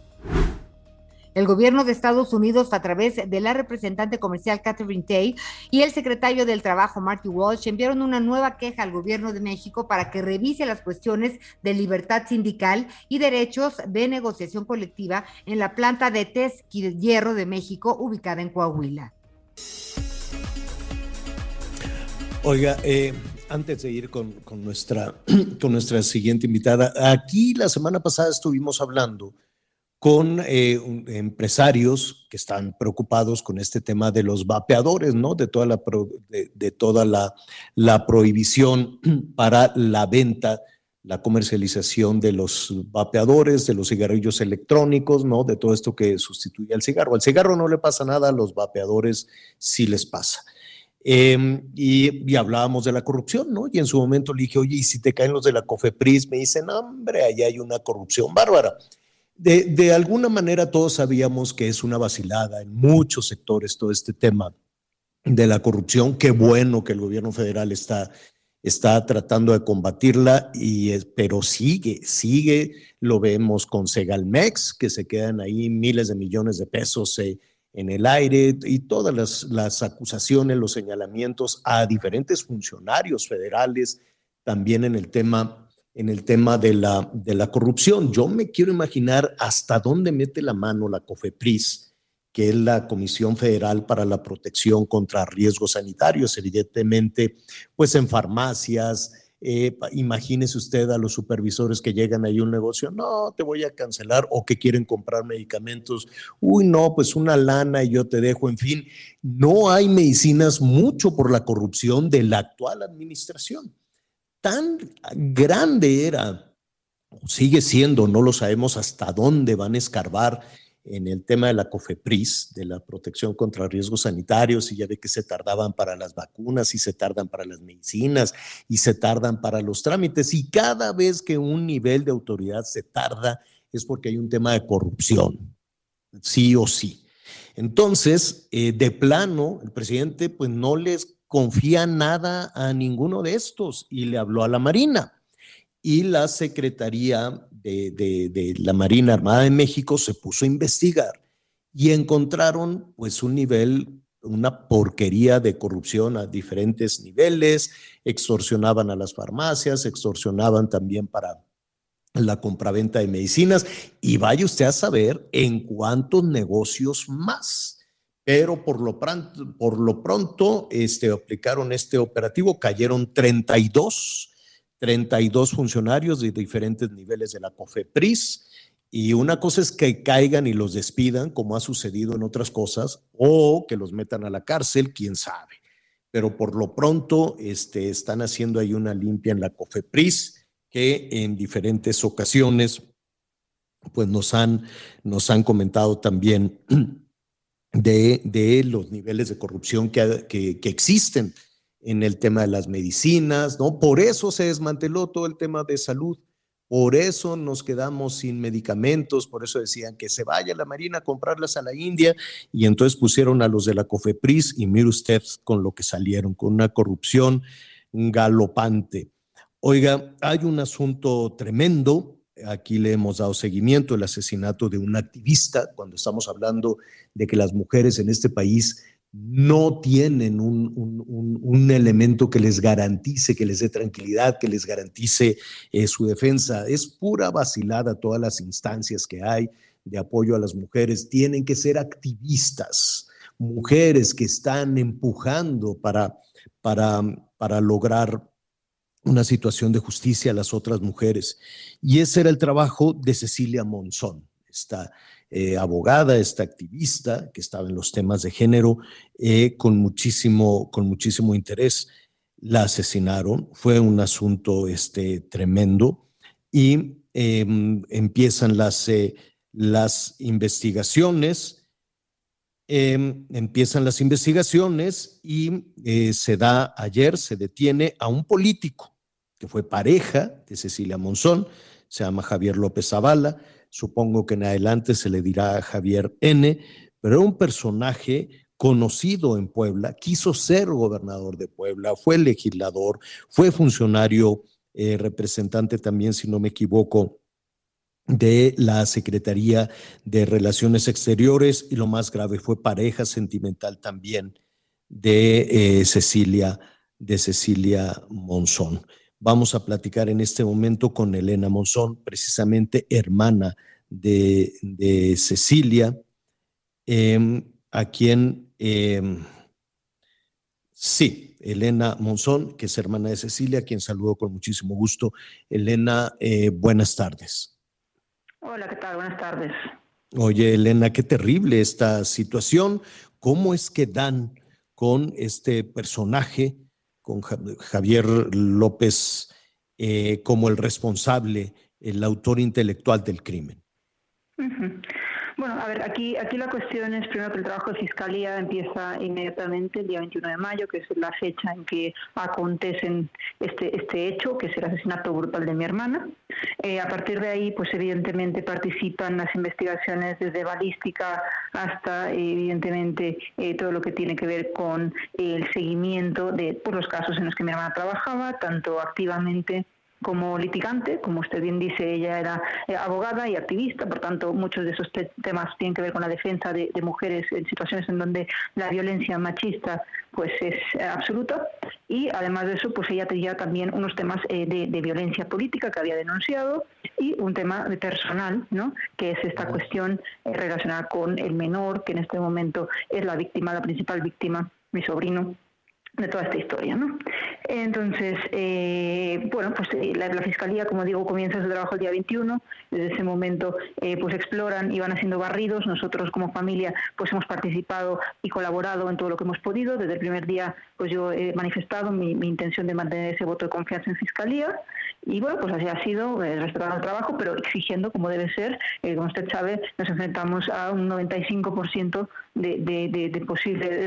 El gobierno de Estados Unidos, a través de la representante comercial Catherine Tay y el secretario del Trabajo, Marty Walsh, enviaron una nueva queja al gobierno de México para que revise las cuestiones de libertad sindical y derechos de negociación colectiva en la planta de Tesquil Hierro de México, ubicada en Coahuila. Oiga, eh, antes de ir con, nuestra, (clears throat) con nuestra siguiente invitada, aquí la semana pasada estuvimos hablando con eh, empresarios que están preocupados con este tema de los vapeadores, ¿no? De toda la, de, toda la, la, prohibición (clears throat) para la venta, la comercialización de los vapeadores, de los cigarrillos electrónicos, ¿no? De todo esto que sustituye al cigarro. Al cigarro no le pasa nada, a los vapeadores sí les pasa. Eh, y, y, hablábamos de la corrupción, ¿no? Y en su momento le dije, oye, y si te caen los de la COFEPRIS, me dicen, hombre, allá hay una corrupción bárbara. De, alguna manera todos sabíamos que es una vacilada en muchos sectores todo este tema de la corrupción. Qué bueno que el gobierno federal está, está tratando de combatirla, y, pero sigue, sigue, lo vemos con Segalmex, que se quedan ahí miles de millones de pesos eh, en el aire y todas las, las acusaciones, los señalamientos a diferentes funcionarios federales, también en el tema en el tema de la, de la corrupción. Yo me quiero imaginar hasta dónde mete la mano la COFEPRIS, que es la Comisión Federal para la Protección contra Riesgos Sanitarios, evidentemente, pues en farmacias. Eh, imagínese usted a los supervisores que llegan ahí un negocio, no, te voy a cancelar o que quieren comprar medicamentos, uy, no, pues una lana y yo te dejo, en fin, no hay medicinas mucho por la corrupción de la actual administración tan grande era, sigue siendo, no lo sabemos hasta dónde van a escarbar en el tema de la COFEPRIS, de la protección contra riesgos sanitarios, y ya ve que se tardaban para las vacunas y se tardan para las medicinas y se tardan para los trámites. Y cada vez que un nivel de autoridad se tarda es porque hay un tema de corrupción, sí o sí. Entonces, eh, de plano, el presidente pues no les confía nada a ninguno de estos y le habló a la Marina. Y la Secretaría de, la Marina Armada de México se puso a investigar y encontraron pues un nivel, una porquería de corrupción a diferentes niveles, extorsionaban a las farmacias, extorsionaban también para la compraventa de medicinas y vaya usted a saber en cuántos negocios más pero por lo pronto, por lo pronto este, aplicaron este operativo, cayeron 32, 32 funcionarios de diferentes niveles de la COFEPRIS. Y una cosa es que caigan y los despidan, como ha sucedido en otras cosas, o que los metan a la cárcel, quién sabe. Pero por lo pronto este, están haciendo ahí una limpia en la COFEPRIS, que en diferentes ocasiones pues nos han, nos han comentado también de, los niveles de corrupción que, que, existen en el tema de las medicinas, ¿no? Por eso se desmanteló todo el tema de salud, por eso nos quedamos sin medicamentos, por eso decían que se vaya la Marina a comprarlas a la India y entonces pusieron a los de la COFEPRIS y mire usted con lo que salieron, con una corrupción galopante. Oiga, hay un asunto tremendo Aquí le hemos dado seguimiento el asesinato de un activista, cuando estamos hablando de que las mujeres en este país no tienen un, elemento que les garantice, que les dé tranquilidad, que les garantice eh, su defensa. Es pura vacilada todas las instancias que hay de apoyo a las mujeres. Tienen que ser activistas, mujeres que están empujando para, para, para lograr una situación de justicia a las otras mujeres. Y ese era el trabajo de Cecilia Monzón, esta eh, abogada, esta activista que estaba en los temas de género eh, con, muchísimo, con muchísimo interés. La asesinaron, fue un asunto este, tremendo y em, empiezan las, eh, las investigaciones. Em, empiezan las investigaciones y se da ayer, se detiene a un político que fue pareja de Cecilia Monzón, se llama Javier López Zavala, supongo que en adelante se le dirá Javier N., pero era un personaje conocido en Puebla, quiso ser gobernador de Puebla, fue legislador, fue funcionario, eh, representante también, si no me equivoco, de la Secretaría de Relaciones Exteriores y lo más grave fue pareja sentimental también de eh, Cecilia, de Cecilia Monzón. Vamos a platicar en este momento con Elena Monzón, precisamente hermana de, Cecilia, em, a quien, em, sí, Elena Monzón, que es hermana de Cecilia, a quien saludo con muchísimo gusto. Elena, eh, buenas tardes. Hola, ¿qué tal? Buenas tardes. Oye, Elena, qué terrible esta situación. ¿Cómo es que dan con este personaje? con Javier López eh, como el responsable, el autor intelectual del crimen. Bueno, a ver, aquí, aquí la cuestión es primero que el trabajo de fiscalía empieza inmediatamente el día 21 de mayo, que es la fecha en que acontecen este, este hecho, que es el asesinato brutal de mi hermana. Eh, a partir de ahí, pues evidentemente participan las investigaciones desde balística hasta, evidentemente, eh, todo lo que tiene que ver con el seguimiento de por los casos en los que mi hermana trabajaba, tanto activamente como litigante, como usted bien dice, ella era eh, abogada y activista, por tanto muchos de esos temas tienen que ver con la defensa de, mujeres en situaciones en donde la violencia machista pues es eh, absoluta. Y además de eso pues ella tenía también unos temas eh, de, de, violencia política que había denunciado y un tema personal, ¿no? que es esta cuestión relacionada con el menor que en este momento es la víctima, la principal víctima, mi sobrino de toda esta historia, ¿no? Entonces, eh, bueno, pues eh, la, Fiscalía, como digo, comienza su trabajo el día 21, desde ese momento eh, pues exploran y van haciendo barridos, nosotros como familia pues hemos participado y colaborado en todo lo que hemos podido, desde el primer día pues yo he manifestado mi, intención de mantener ese voto de confianza en Fiscalía y bueno, pues así ha sido, eh, el trabajo, pero exigiendo como debe ser, como usted sabe, nos enfrentamos a un 95% de, de, de, de,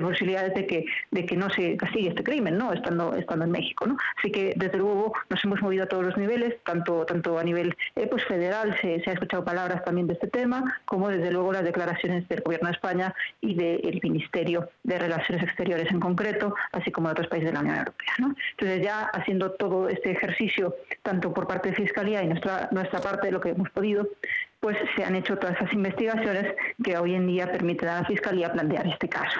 posibilidades de que, de que no se castigue este crimen, ¿no? Estando, estando en México, ¿no? Así que desde luego nos hemos movido a todos los niveles, tanto, tanto a nivel eh, pues federal, se, se ha escuchado palabras también de este tema, como desde luego las declaraciones del Gobierno de España y del Ministerio de Relaciones Exteriores en concreto, como de otros países de la Unión Europea. Entonces ya haciendo todo este ejercicio, tanto por parte de Fiscalía y nuestra, nuestra parte lo que hemos podido, pues se han hecho todas esas investigaciones que hoy en día permiten a la Fiscalía plantear este caso.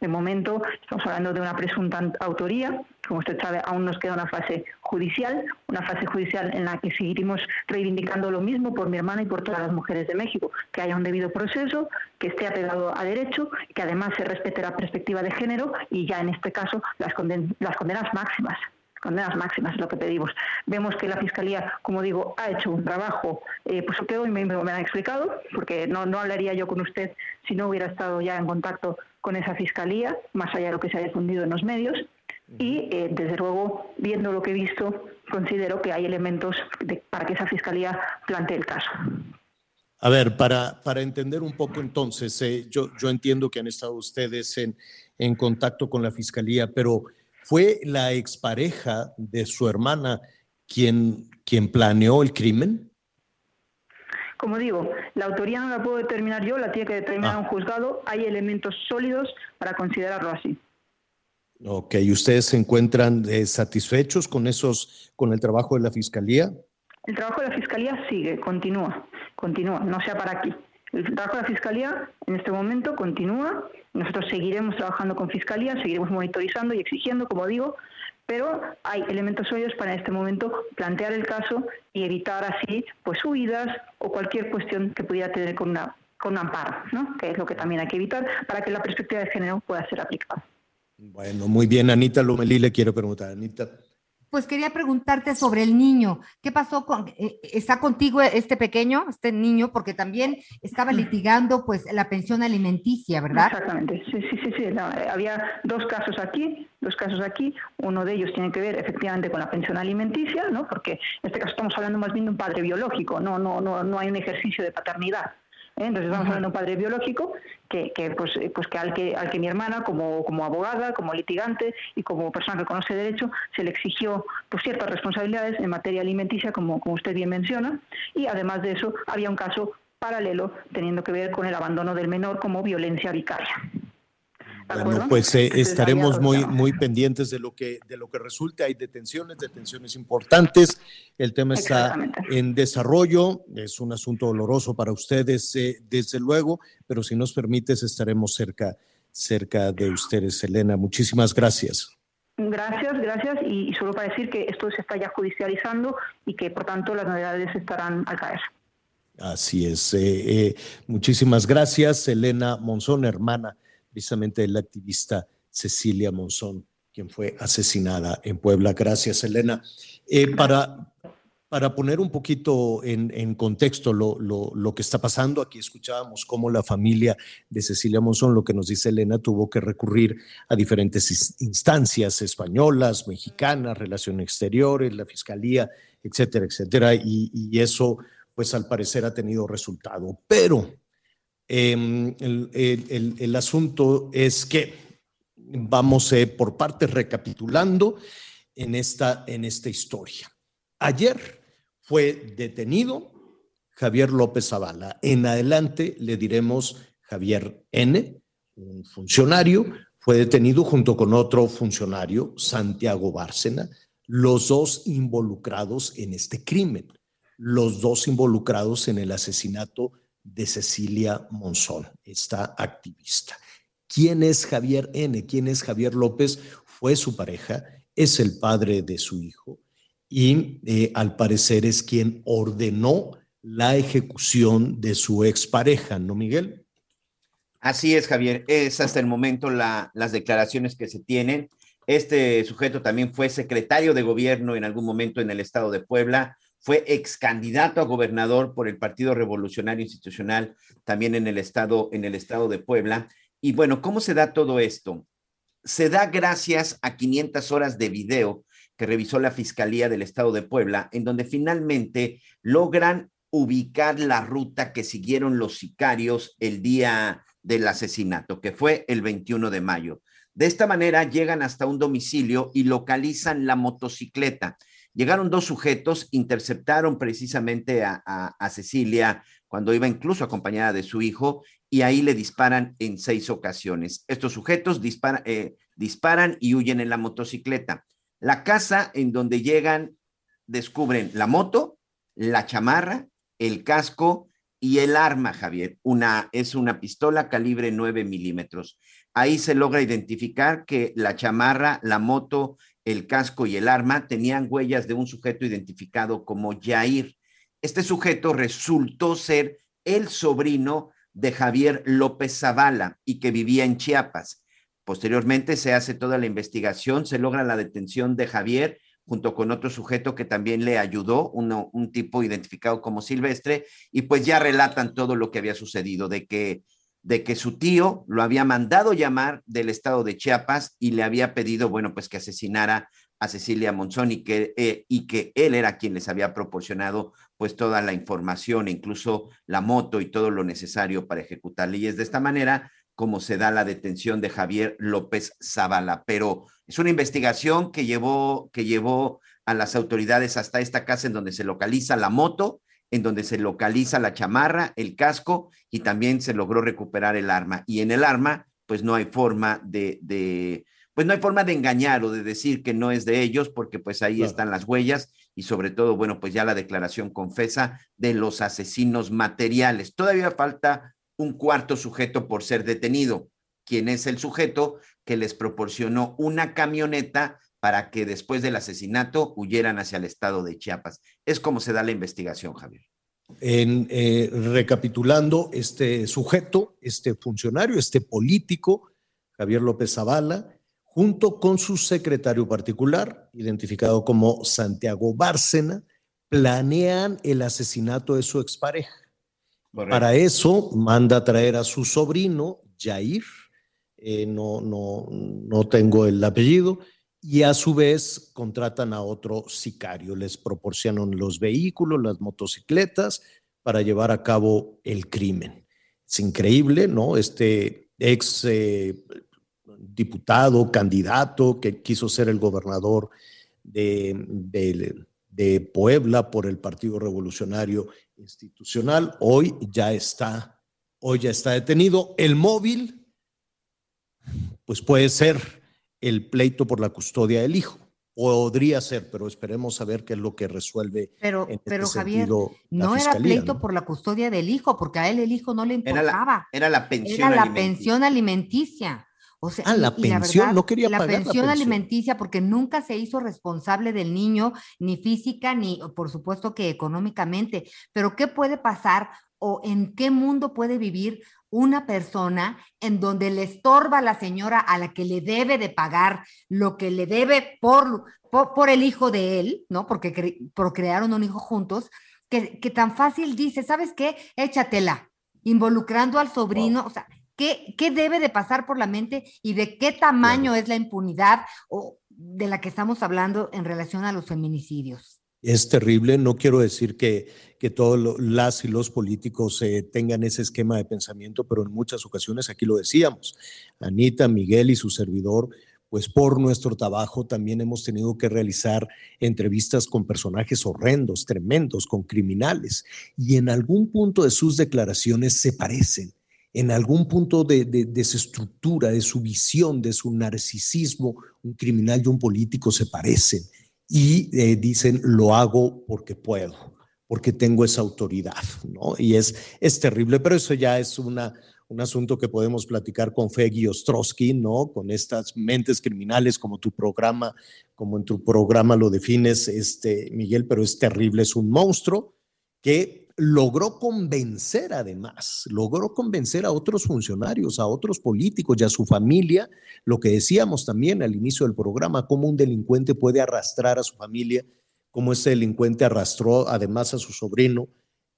De momento estamos hablando de una presunta autoría. Como usted sabe, aún nos queda una fase judicial, una fase judicial en la que seguiremos reivindicando lo mismo por mi hermana y por todas las mujeres de México, que haya un debido proceso, que esté apegado a derecho, que además se respete la perspectiva de género y ya en este caso las, las condenas máximas condenas máximas es lo que pedimos. Vemos que la Fiscalía, como digo, ha hecho un trabajo, eh, pues que hoy me, me, han explicado, porque no, no hablaría yo con usted si no hubiera estado ya en contacto con esa Fiscalía, más allá de lo que se ha difundido en los medios. Y, eh, desde luego, viendo lo que he visto, considero que hay elementos para que esa Fiscalía plantee el caso. A ver, para, para entender un poco entonces, eh, yo, yo entiendo que han estado ustedes en, en contacto con la Fiscalía, pero ¿Fue la expareja de su hermana quien, quien planeó el crimen? Como digo, la autoría no la puedo determinar yo, la tiene que determinar ah. un juzgado. Hay elementos sólidos para considerarlo así. Ok, ¿y ustedes se encuentran eh, satisfechos con esos, con el trabajo de la fiscalía? El trabajo de la fiscalía sigue, continúa, continúa, no sea para aquí. El trabajo de la Fiscalía en este momento continúa. Nosotros seguiremos trabajando con Fiscalía, seguiremos monitorizando y exigiendo, como digo, pero hay elementos sólidos para en este momento plantear el caso y evitar así pues huidas o cualquier cuestión que pudiera tener con, una, con un amparo, ¿no? que es lo que también hay que evitar para que la perspectiva de género pueda ser aplicada. Bueno, muy bien, Anita Lomelí, le quiero preguntar, Anita pues quería preguntarte sobre el niño. ¿Qué pasó con, eh, está contigo este pequeño, este niño, porque también estaba litigando pues la pensión alimenticia, ¿verdad? Exactamente, sí, sí, sí, sí. Eh, había dos casos aquí, dos casos aquí. Uno de ellos tiene que ver efectivamente con la pensión alimenticia, ¿no? Porque en este caso estamos hablando más bien de un padre biológico, no, no, no, no hay un ejercicio de paternidad. ¿Eh? Entonces estamos hablando de un padre biológico que, que pues, pues que al que al que mi hermana como, como abogada, como litigante y como persona que conoce derecho se le exigió pues ciertas responsabilidades en materia alimenticia como, como usted bien menciona y además de eso había un caso paralelo teniendo que ver con el abandono del menor como violencia vicaria. Bueno, pues eh, estaremos muy, muy pendientes de lo que de lo que resulte. Hay detenciones, detenciones importantes. El tema está en desarrollo. Es un asunto doloroso para ustedes, eh, desde luego, pero si nos permites, estaremos cerca, cerca de ustedes, Elena. Muchísimas gracias. Gracias, gracias. Y, solo para decir que esto se está ya judicializando y que, por tanto, las novedades estarán al caer. Así es. Eh, muchísimas gracias, Elena Monzón, hermana precisamente la activista Cecilia Monzón, quien fue asesinada en Puebla. Gracias, Elena. Eh, para, para poner un poquito en, contexto lo, lo, que está pasando, aquí escuchábamos cómo la familia de Cecilia Monzón, lo que nos dice Elena, tuvo que recurrir a diferentes instancias españolas, mexicanas, relaciones exteriores, la fiscalía, etcétera, etcétera, y, y eso, pues al parecer ha tenido resultado. Pero Em, el, asunto es que vamos eh, por partes recapitulando en esta, en esta historia. Ayer fue detenido Javier López Zavala. En adelante le diremos Javier N., un funcionario, fue detenido junto con otro funcionario, Santiago Bárcena. los dos involucrados en este crimen, los dos involucrados en el asesinato de Cecilia Monzón, esta activista. ¿Quién es Javier N? ¿Quién es Javier López? Fue su pareja, es el padre de su hijo y eh, al parecer es quien ordenó la ejecución de su expareja, ¿no, Miguel? Así es, Javier. Es hasta el momento las declaraciones que se tienen. Este sujeto también fue secretario de gobierno en algún momento en el estado de Puebla, fue ex candidato a gobernador por el Partido Revolucionario Institucional también en el estado en el estado de Puebla. Y bueno, ¿cómo se da todo esto? Se da gracias a 500 horas de video que revisó la Fiscalía del Estado de Puebla, en donde finalmente logran ubicar la ruta que siguieron los sicarios el día del asesinato, que fue el 21 de mayo. De esta manera llegan hasta un domicilio y localizan la motocicleta. Llegaron dos sujetos, interceptaron precisamente a, Cecilia cuando iba incluso acompañada de su hijo y ahí le disparan en seis ocasiones. Estos sujetos eh, disparan y huyen en la motocicleta. La casa en donde llegan descubren la moto, la chamarra, el casco y el arma, Javier. Una, es una pistola calibre 9 milímetros. Ahí se logra identificar que la chamarra, la moto, el casco y el arma tenían huellas de un sujeto identificado como Jair. Este sujeto resultó ser el sobrino de Javier López Zavala y que vivía en Chiapas. Posteriormente se hace toda la investigación, se logra la detención de Javier junto con otro sujeto que también le ayudó, un tipo identificado como Silvestre, y pues ya relatan todo lo que había sucedido, de que de que su tío lo había mandado llamar del estado de Chiapas y le había pedido, bueno, pues que asesinara a Cecilia Monzón y que, eh, y que él era quien les había proporcionado pues toda la información, incluso la moto y todo lo necesario para ejecutarle. Y es de esta manera como se da la detención de Javier López Zavala. Pero es una investigación que llevó, que llevó a las autoridades hasta esta casa en donde se localiza la moto en donde se localiza la chamarra, el casco y también se logró recuperar el arma. Y en el arma, pues no hay forma de, pues no hay forma de engañar o de decir que no es de ellos, porque pues ahí están las huellas y sobre todo, bueno, pues ya la declaración confesa de los asesinos materiales. Todavía falta un cuarto sujeto por ser detenido, quien es el sujeto que les proporcionó una camioneta para que después del asesinato huyeran hacia el estado de Chiapas. Es como se da la investigación, Javier. En, eh, recapitulando, este sujeto, este funcionario, este político, Javier López Zavala, junto con su secretario particular, identificado como Santiago Bárcena, planean el asesinato de su expareja. Para eso manda a traer a su sobrino, Jair, eh, no, no, no tengo el apellido, y a su vez contratan a otro sicario, les proporcionan los vehículos, las motocicletas para llevar a cabo el crimen. Es increíble, ¿no? Este ex eh, diputado, candidato que quiso ser el gobernador de, de Puebla por el Partido Revolucionario Institucional, hoy ya está, hoy ya está detenido. El móvil, pues puede ser el pleito por la custodia del hijo. Podría ser, pero esperemos a ver qué es lo que resuelve. Pero, este pero Javier, no era pleito por la custodia del hijo, porque a él el hijo no le importaba. Era la, pensión Era la pensión alimenticia. O sea, ah, la pensión, no quería la pagar pensión la pensión alimenticia porque nunca se hizo responsable del niño, ni física, ni por supuesto que económicamente. Pero ¿qué puede pasar o en qué mundo puede vivir una persona en donde le estorba a la señora a la que le debe de pagar lo que le debe por, por, el hijo de él, ¿no? Porque procrearon un hijo juntos, que, que, tan fácil dice, ¿sabes qué? Échatela, involucrando al sobrino, o sea, ¿qué, ¿qué, debe de pasar por la mente y de qué tamaño es la impunidad o de la que estamos hablando en relación a los feminicidios? Es terrible. No quiero decir que, que todos las y los políticos eh, tengan ese esquema de pensamiento, pero en muchas ocasiones aquí lo decíamos. Anita, Miguel y su servidor, pues por nuestro trabajo también hemos tenido que realizar entrevistas con personajes horrendos, tremendos, con criminales, y en algún punto de sus declaraciones se parecen. En algún punto de, de, de su estructura, de su visión, de su narcisismo, un criminal y un político se parecen y eh, dicen, lo hago porque puedo, porque tengo esa autoridad, ¿no? Y es, es terrible, pero eso ya es una, un asunto que podemos platicar con Feggy Ostrowski, ¿no? Con estas mentes criminales como tu programa, como en tu programa lo defines, este, Miguel, pero es terrible, es un monstruo que logró convencer además, logró convencer a otros funcionarios, a otros políticos y a su familia, lo que decíamos también al inicio del programa, cómo un delincuente puede arrastrar a su familia, cómo ese delincuente arrastró además a su sobrino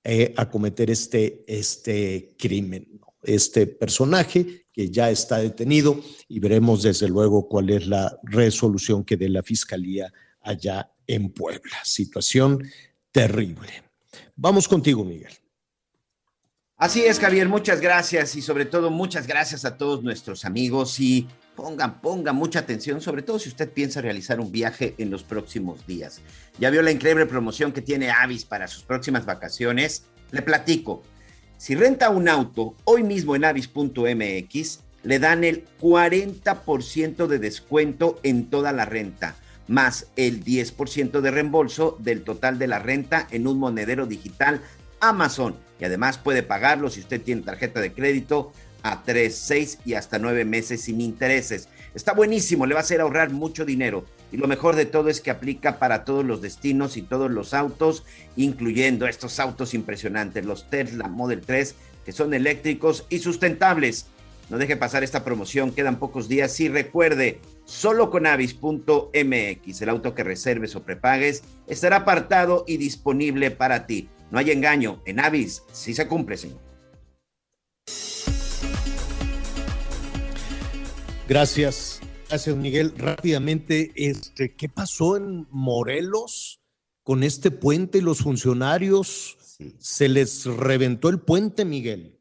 eh, a cometer este, este crimen. Este personaje que ya está detenido y veremos desde luego cuál es la resolución que dé la Fiscalía allá en Puebla. Situación terrible. Vamos contigo, Miguel. Así es, Javier, muchas gracias y sobre todo muchas gracias a todos nuestros amigos y pongan, pongan mucha atención, sobre todo si usted piensa realizar un viaje en los próximos días. Ya vio la increíble promoción que tiene Avis para sus próximas vacaciones. Le platico. Si renta un auto hoy mismo en avis.mx, le dan el 40% de descuento en toda la renta más el 10% de reembolso del total de la renta en un monedero digital Amazon. Y además puede pagarlo si usted tiene tarjeta de crédito a 3, 6 y hasta 9 meses sin intereses. Está buenísimo, le va a hacer ahorrar mucho dinero. Y lo mejor de todo es que aplica para todos los destinos y todos los autos, incluyendo estos autos impresionantes, los Tesla Model 3, que son eléctricos y sustentables. No deje pasar esta promoción, quedan pocos días y recuerde, solo con avis.mx, el auto que reserves o prepagues estará apartado y disponible para ti. No hay engaño, en Avis sí se cumple, señor. Gracias, gracias Miguel. Rápidamente, este, ¿qué pasó en Morelos con este puente y los funcionarios? Se les reventó el puente, Miguel.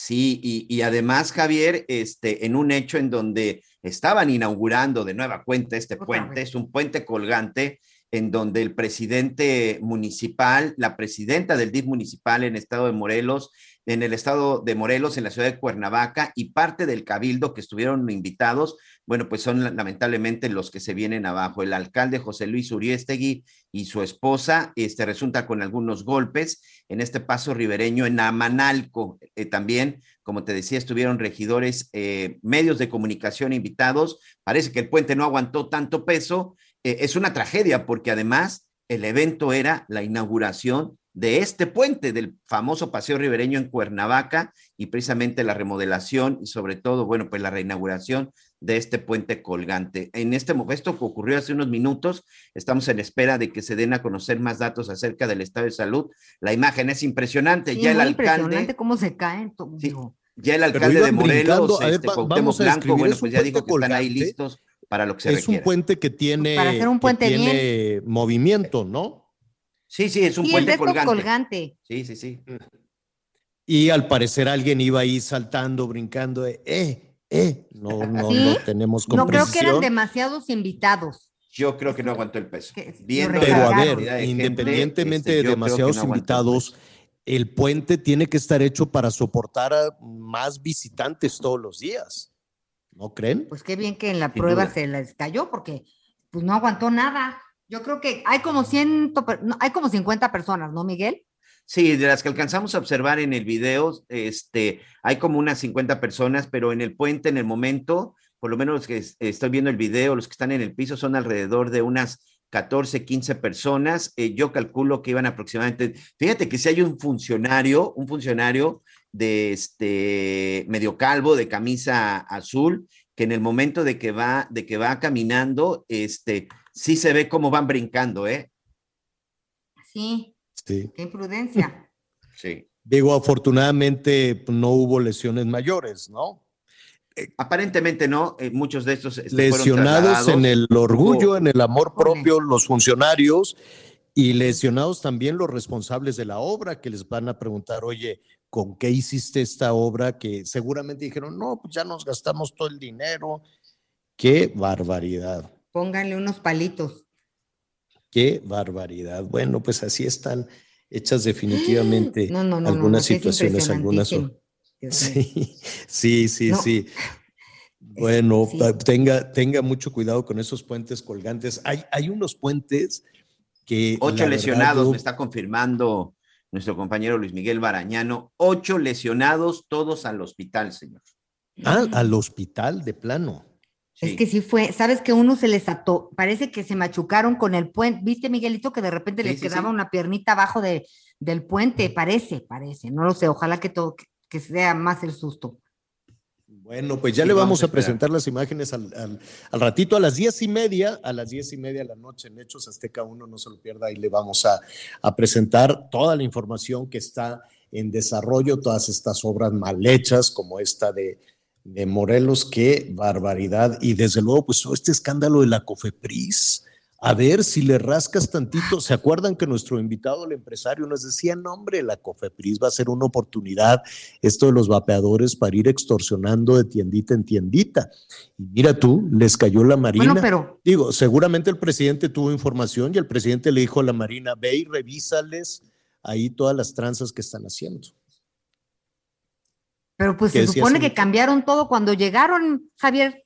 Sí, y, además, Javier, este, en un hecho en donde estaban inaugurando de nueva cuenta este puente, es un puente colgante en donde el presidente municipal, la presidenta del DIF municipal en estado de Morelos, en el estado de Morelos, en la ciudad de Cuernavaca y parte del cabildo que estuvieron invitados, bueno, pues son lamentablemente los que se vienen abajo. El alcalde José Luis Uriestegui y su esposa, este resulta con algunos golpes en este paso ribereño en Amanalco. Eh, también, como te decía, estuvieron regidores, eh, medios de comunicación invitados. Parece que el puente no aguantó tanto peso. Eh, es una tragedia porque además el evento era la inauguración de este puente del famoso paseo ribereño en Cuernavaca y precisamente la remodelación y sobre todo, bueno, pues la reinauguración de este puente colgante. En este esto que ocurrió hace unos minutos, estamos en espera de que se den a conocer más datos acerca del estado de salud. La imagen es impresionante, ya el alcalde impresionante cómo se caen. ya el alcalde de Morelos, este, Blanco, bueno, pues ya dijo que están ahí listos para lo que se Es un puente que tiene, para hacer un puente tiene movimiento, ¿no? Sí, sí, es un puente colgante. colgante. Sí, sí, sí. Y al parecer alguien iba ahí saltando, brincando, eh, eh, no, (laughs) no, no tenemos. No creo que eran demasiados invitados. Yo creo que no aguantó el peso. Viendo Pero a ver, independientemente este, de demasiados invitados, el puente tiene que estar hecho para soportar a más visitantes todos los días. ¿No creen? Pues qué bien que en la prueba se les cayó porque pues no aguantó nada. Yo creo que hay como 100, hay como 50 personas, ¿no, Miguel? Sí, de las que alcanzamos a observar en el video, este, hay como unas 50 personas, pero en el puente, en el momento, por lo menos los que estoy viendo el video, los que están en el piso son alrededor de unas 14, 15 personas. Eh, yo calculo que iban aproximadamente, fíjate que si hay un funcionario, un funcionario de este medio calvo, de camisa azul, que en el momento de que va, de que va caminando, este, sí se ve cómo van brincando, ¿eh? Sí. Sí. Qué imprudencia. (laughs) Sí. Digo, afortunadamente no hubo lesiones mayores, ¿no? Eh, aparentemente no, eh, muchos de estos este, lesionados en el orgullo, en el amor propio, los funcionarios y lesionados también los responsables de la obra que les van a preguntar, oye, ¿con qué hiciste esta obra? Que seguramente dijeron, no, pues ya nos gastamos todo el dinero. Qué barbaridad. Pónganle unos palitos. Qué barbaridad. Bueno, pues así están hechas definitivamente (gasps) algunas situaciones, algunas. (laughs) Sí, sí, sí, (laughs) sí. Bueno, tenga, tenga mucho cuidado con esos puentes colgantes. Hay, hay unos puentes que... Ocho lesionados, me está confirmando nuestro compañero Luis Miguel Barañano. Ocho lesionados, todos al hospital, señor. Ah, al hospital de plano. Es que sí fue, sabes que uno se les ató, parece que se machucaron con el puente, viste Miguelito que de repente les quedaba una piernita abajo de, del puente, parece, parece, no lo sé, ojalá que todo, que sea más el susto. Bueno, pues ya le vamos, a, presentar las imágenes al, ratito, a las diez y media, a las diez y media de la noche en Hechos Azteca 1, no se lo pierda, y le vamos a, a presentar toda la información que está en desarrollo, todas estas obras mal hechas, como esta de, de Morelos, qué barbaridad. Y desde luego, pues este escándalo de la COFEPRIS, a ver si le rascas tantito. ¿Se acuerdan que nuestro invitado, el empresario, nos decía, no, hombre, la COFEPRIS va a ser una oportunidad, esto de los vapeadores, para ir extorsionando de tiendita en tiendita? Y mira tú, les cayó la Marina. Bueno, pero... Digo, seguramente el presidente tuvo información y el presidente le dijo a la Marina, ve y revísales ahí todas las tranzas que están haciendo. Pero pues se supone que cambiaron todo cuando llegaron, Javier.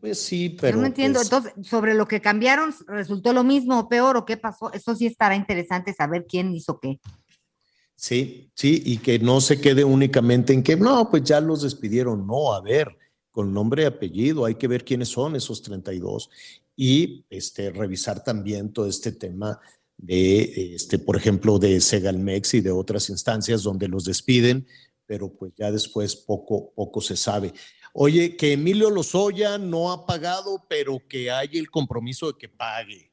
Pues sí, pero. Yo no entiendo. pues, Entonces, sobre lo que cambiaron, ¿resultó lo mismo o peor o qué pasó? Eso sí estará interesante saber quién hizo qué. Sí, sí, y que no se quede únicamente en que, no, pues ya los despidieron. No, a ver, con nombre y apellido, hay que ver quiénes son esos 32 y este, revisar también todo este tema de, este, por ejemplo, de Segalmex y de otras instancias donde los despiden, pero pues ya después poco, poco se sabe. Oye, que Emilio Lozoya no ha pagado, pero que hay el compromiso de que pague.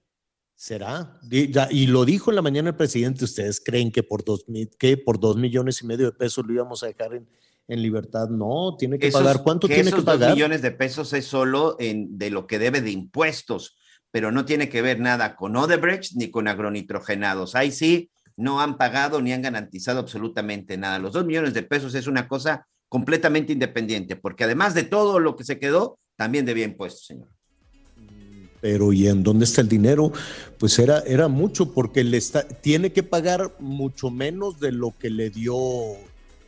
¿Será? Y lo dijo en la mañana el presidente, ¿ustedes creen que por dos, que por dos millones y medio de pesos lo íbamos a dejar en, en libertad? No, tiene que Esos- pagar. ¿Cuánto tiene que esos dos pagar? millones de pesos es solo en, de lo que debe de impuestos, pero no tiene que ver nada con Odebrecht ni con agronitrogenados. Ahí sí no han pagado ni han garantizado absolutamente nada. Los dos millones de pesos es una cosa completamente independiente, porque además de todo lo que se quedó, también debía impuestos, señor. Pero ¿y en dónde está el dinero? Pues era, era mucho, porque le está, tiene que pagar mucho menos de lo que le dio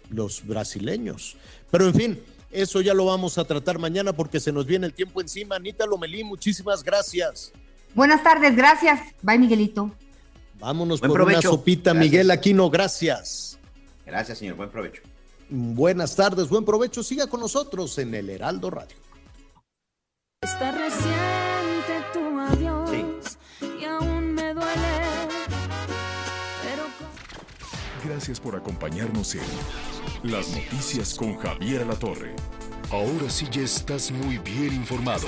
los brasileños. Pero en fin, eso ya lo vamos a tratar mañana porque se nos viene el tiempo encima. Anita Lomelí, muchísimas gracias. Buenas tardes, gracias. Bye, Miguelito. Vámonos Buen por una sopita, Gracias. Miguel Aquino, gracias. Gracias, señor. Buen provecho. Buenas tardes, buen provecho. Siga con nosotros en el Heraldo Radio. Está reciente tu adiós y aún me duele. Pero Gracias por acompañarnos en Las Noticias con Javier Alatorre. Ahora sí ya estás muy bien informado.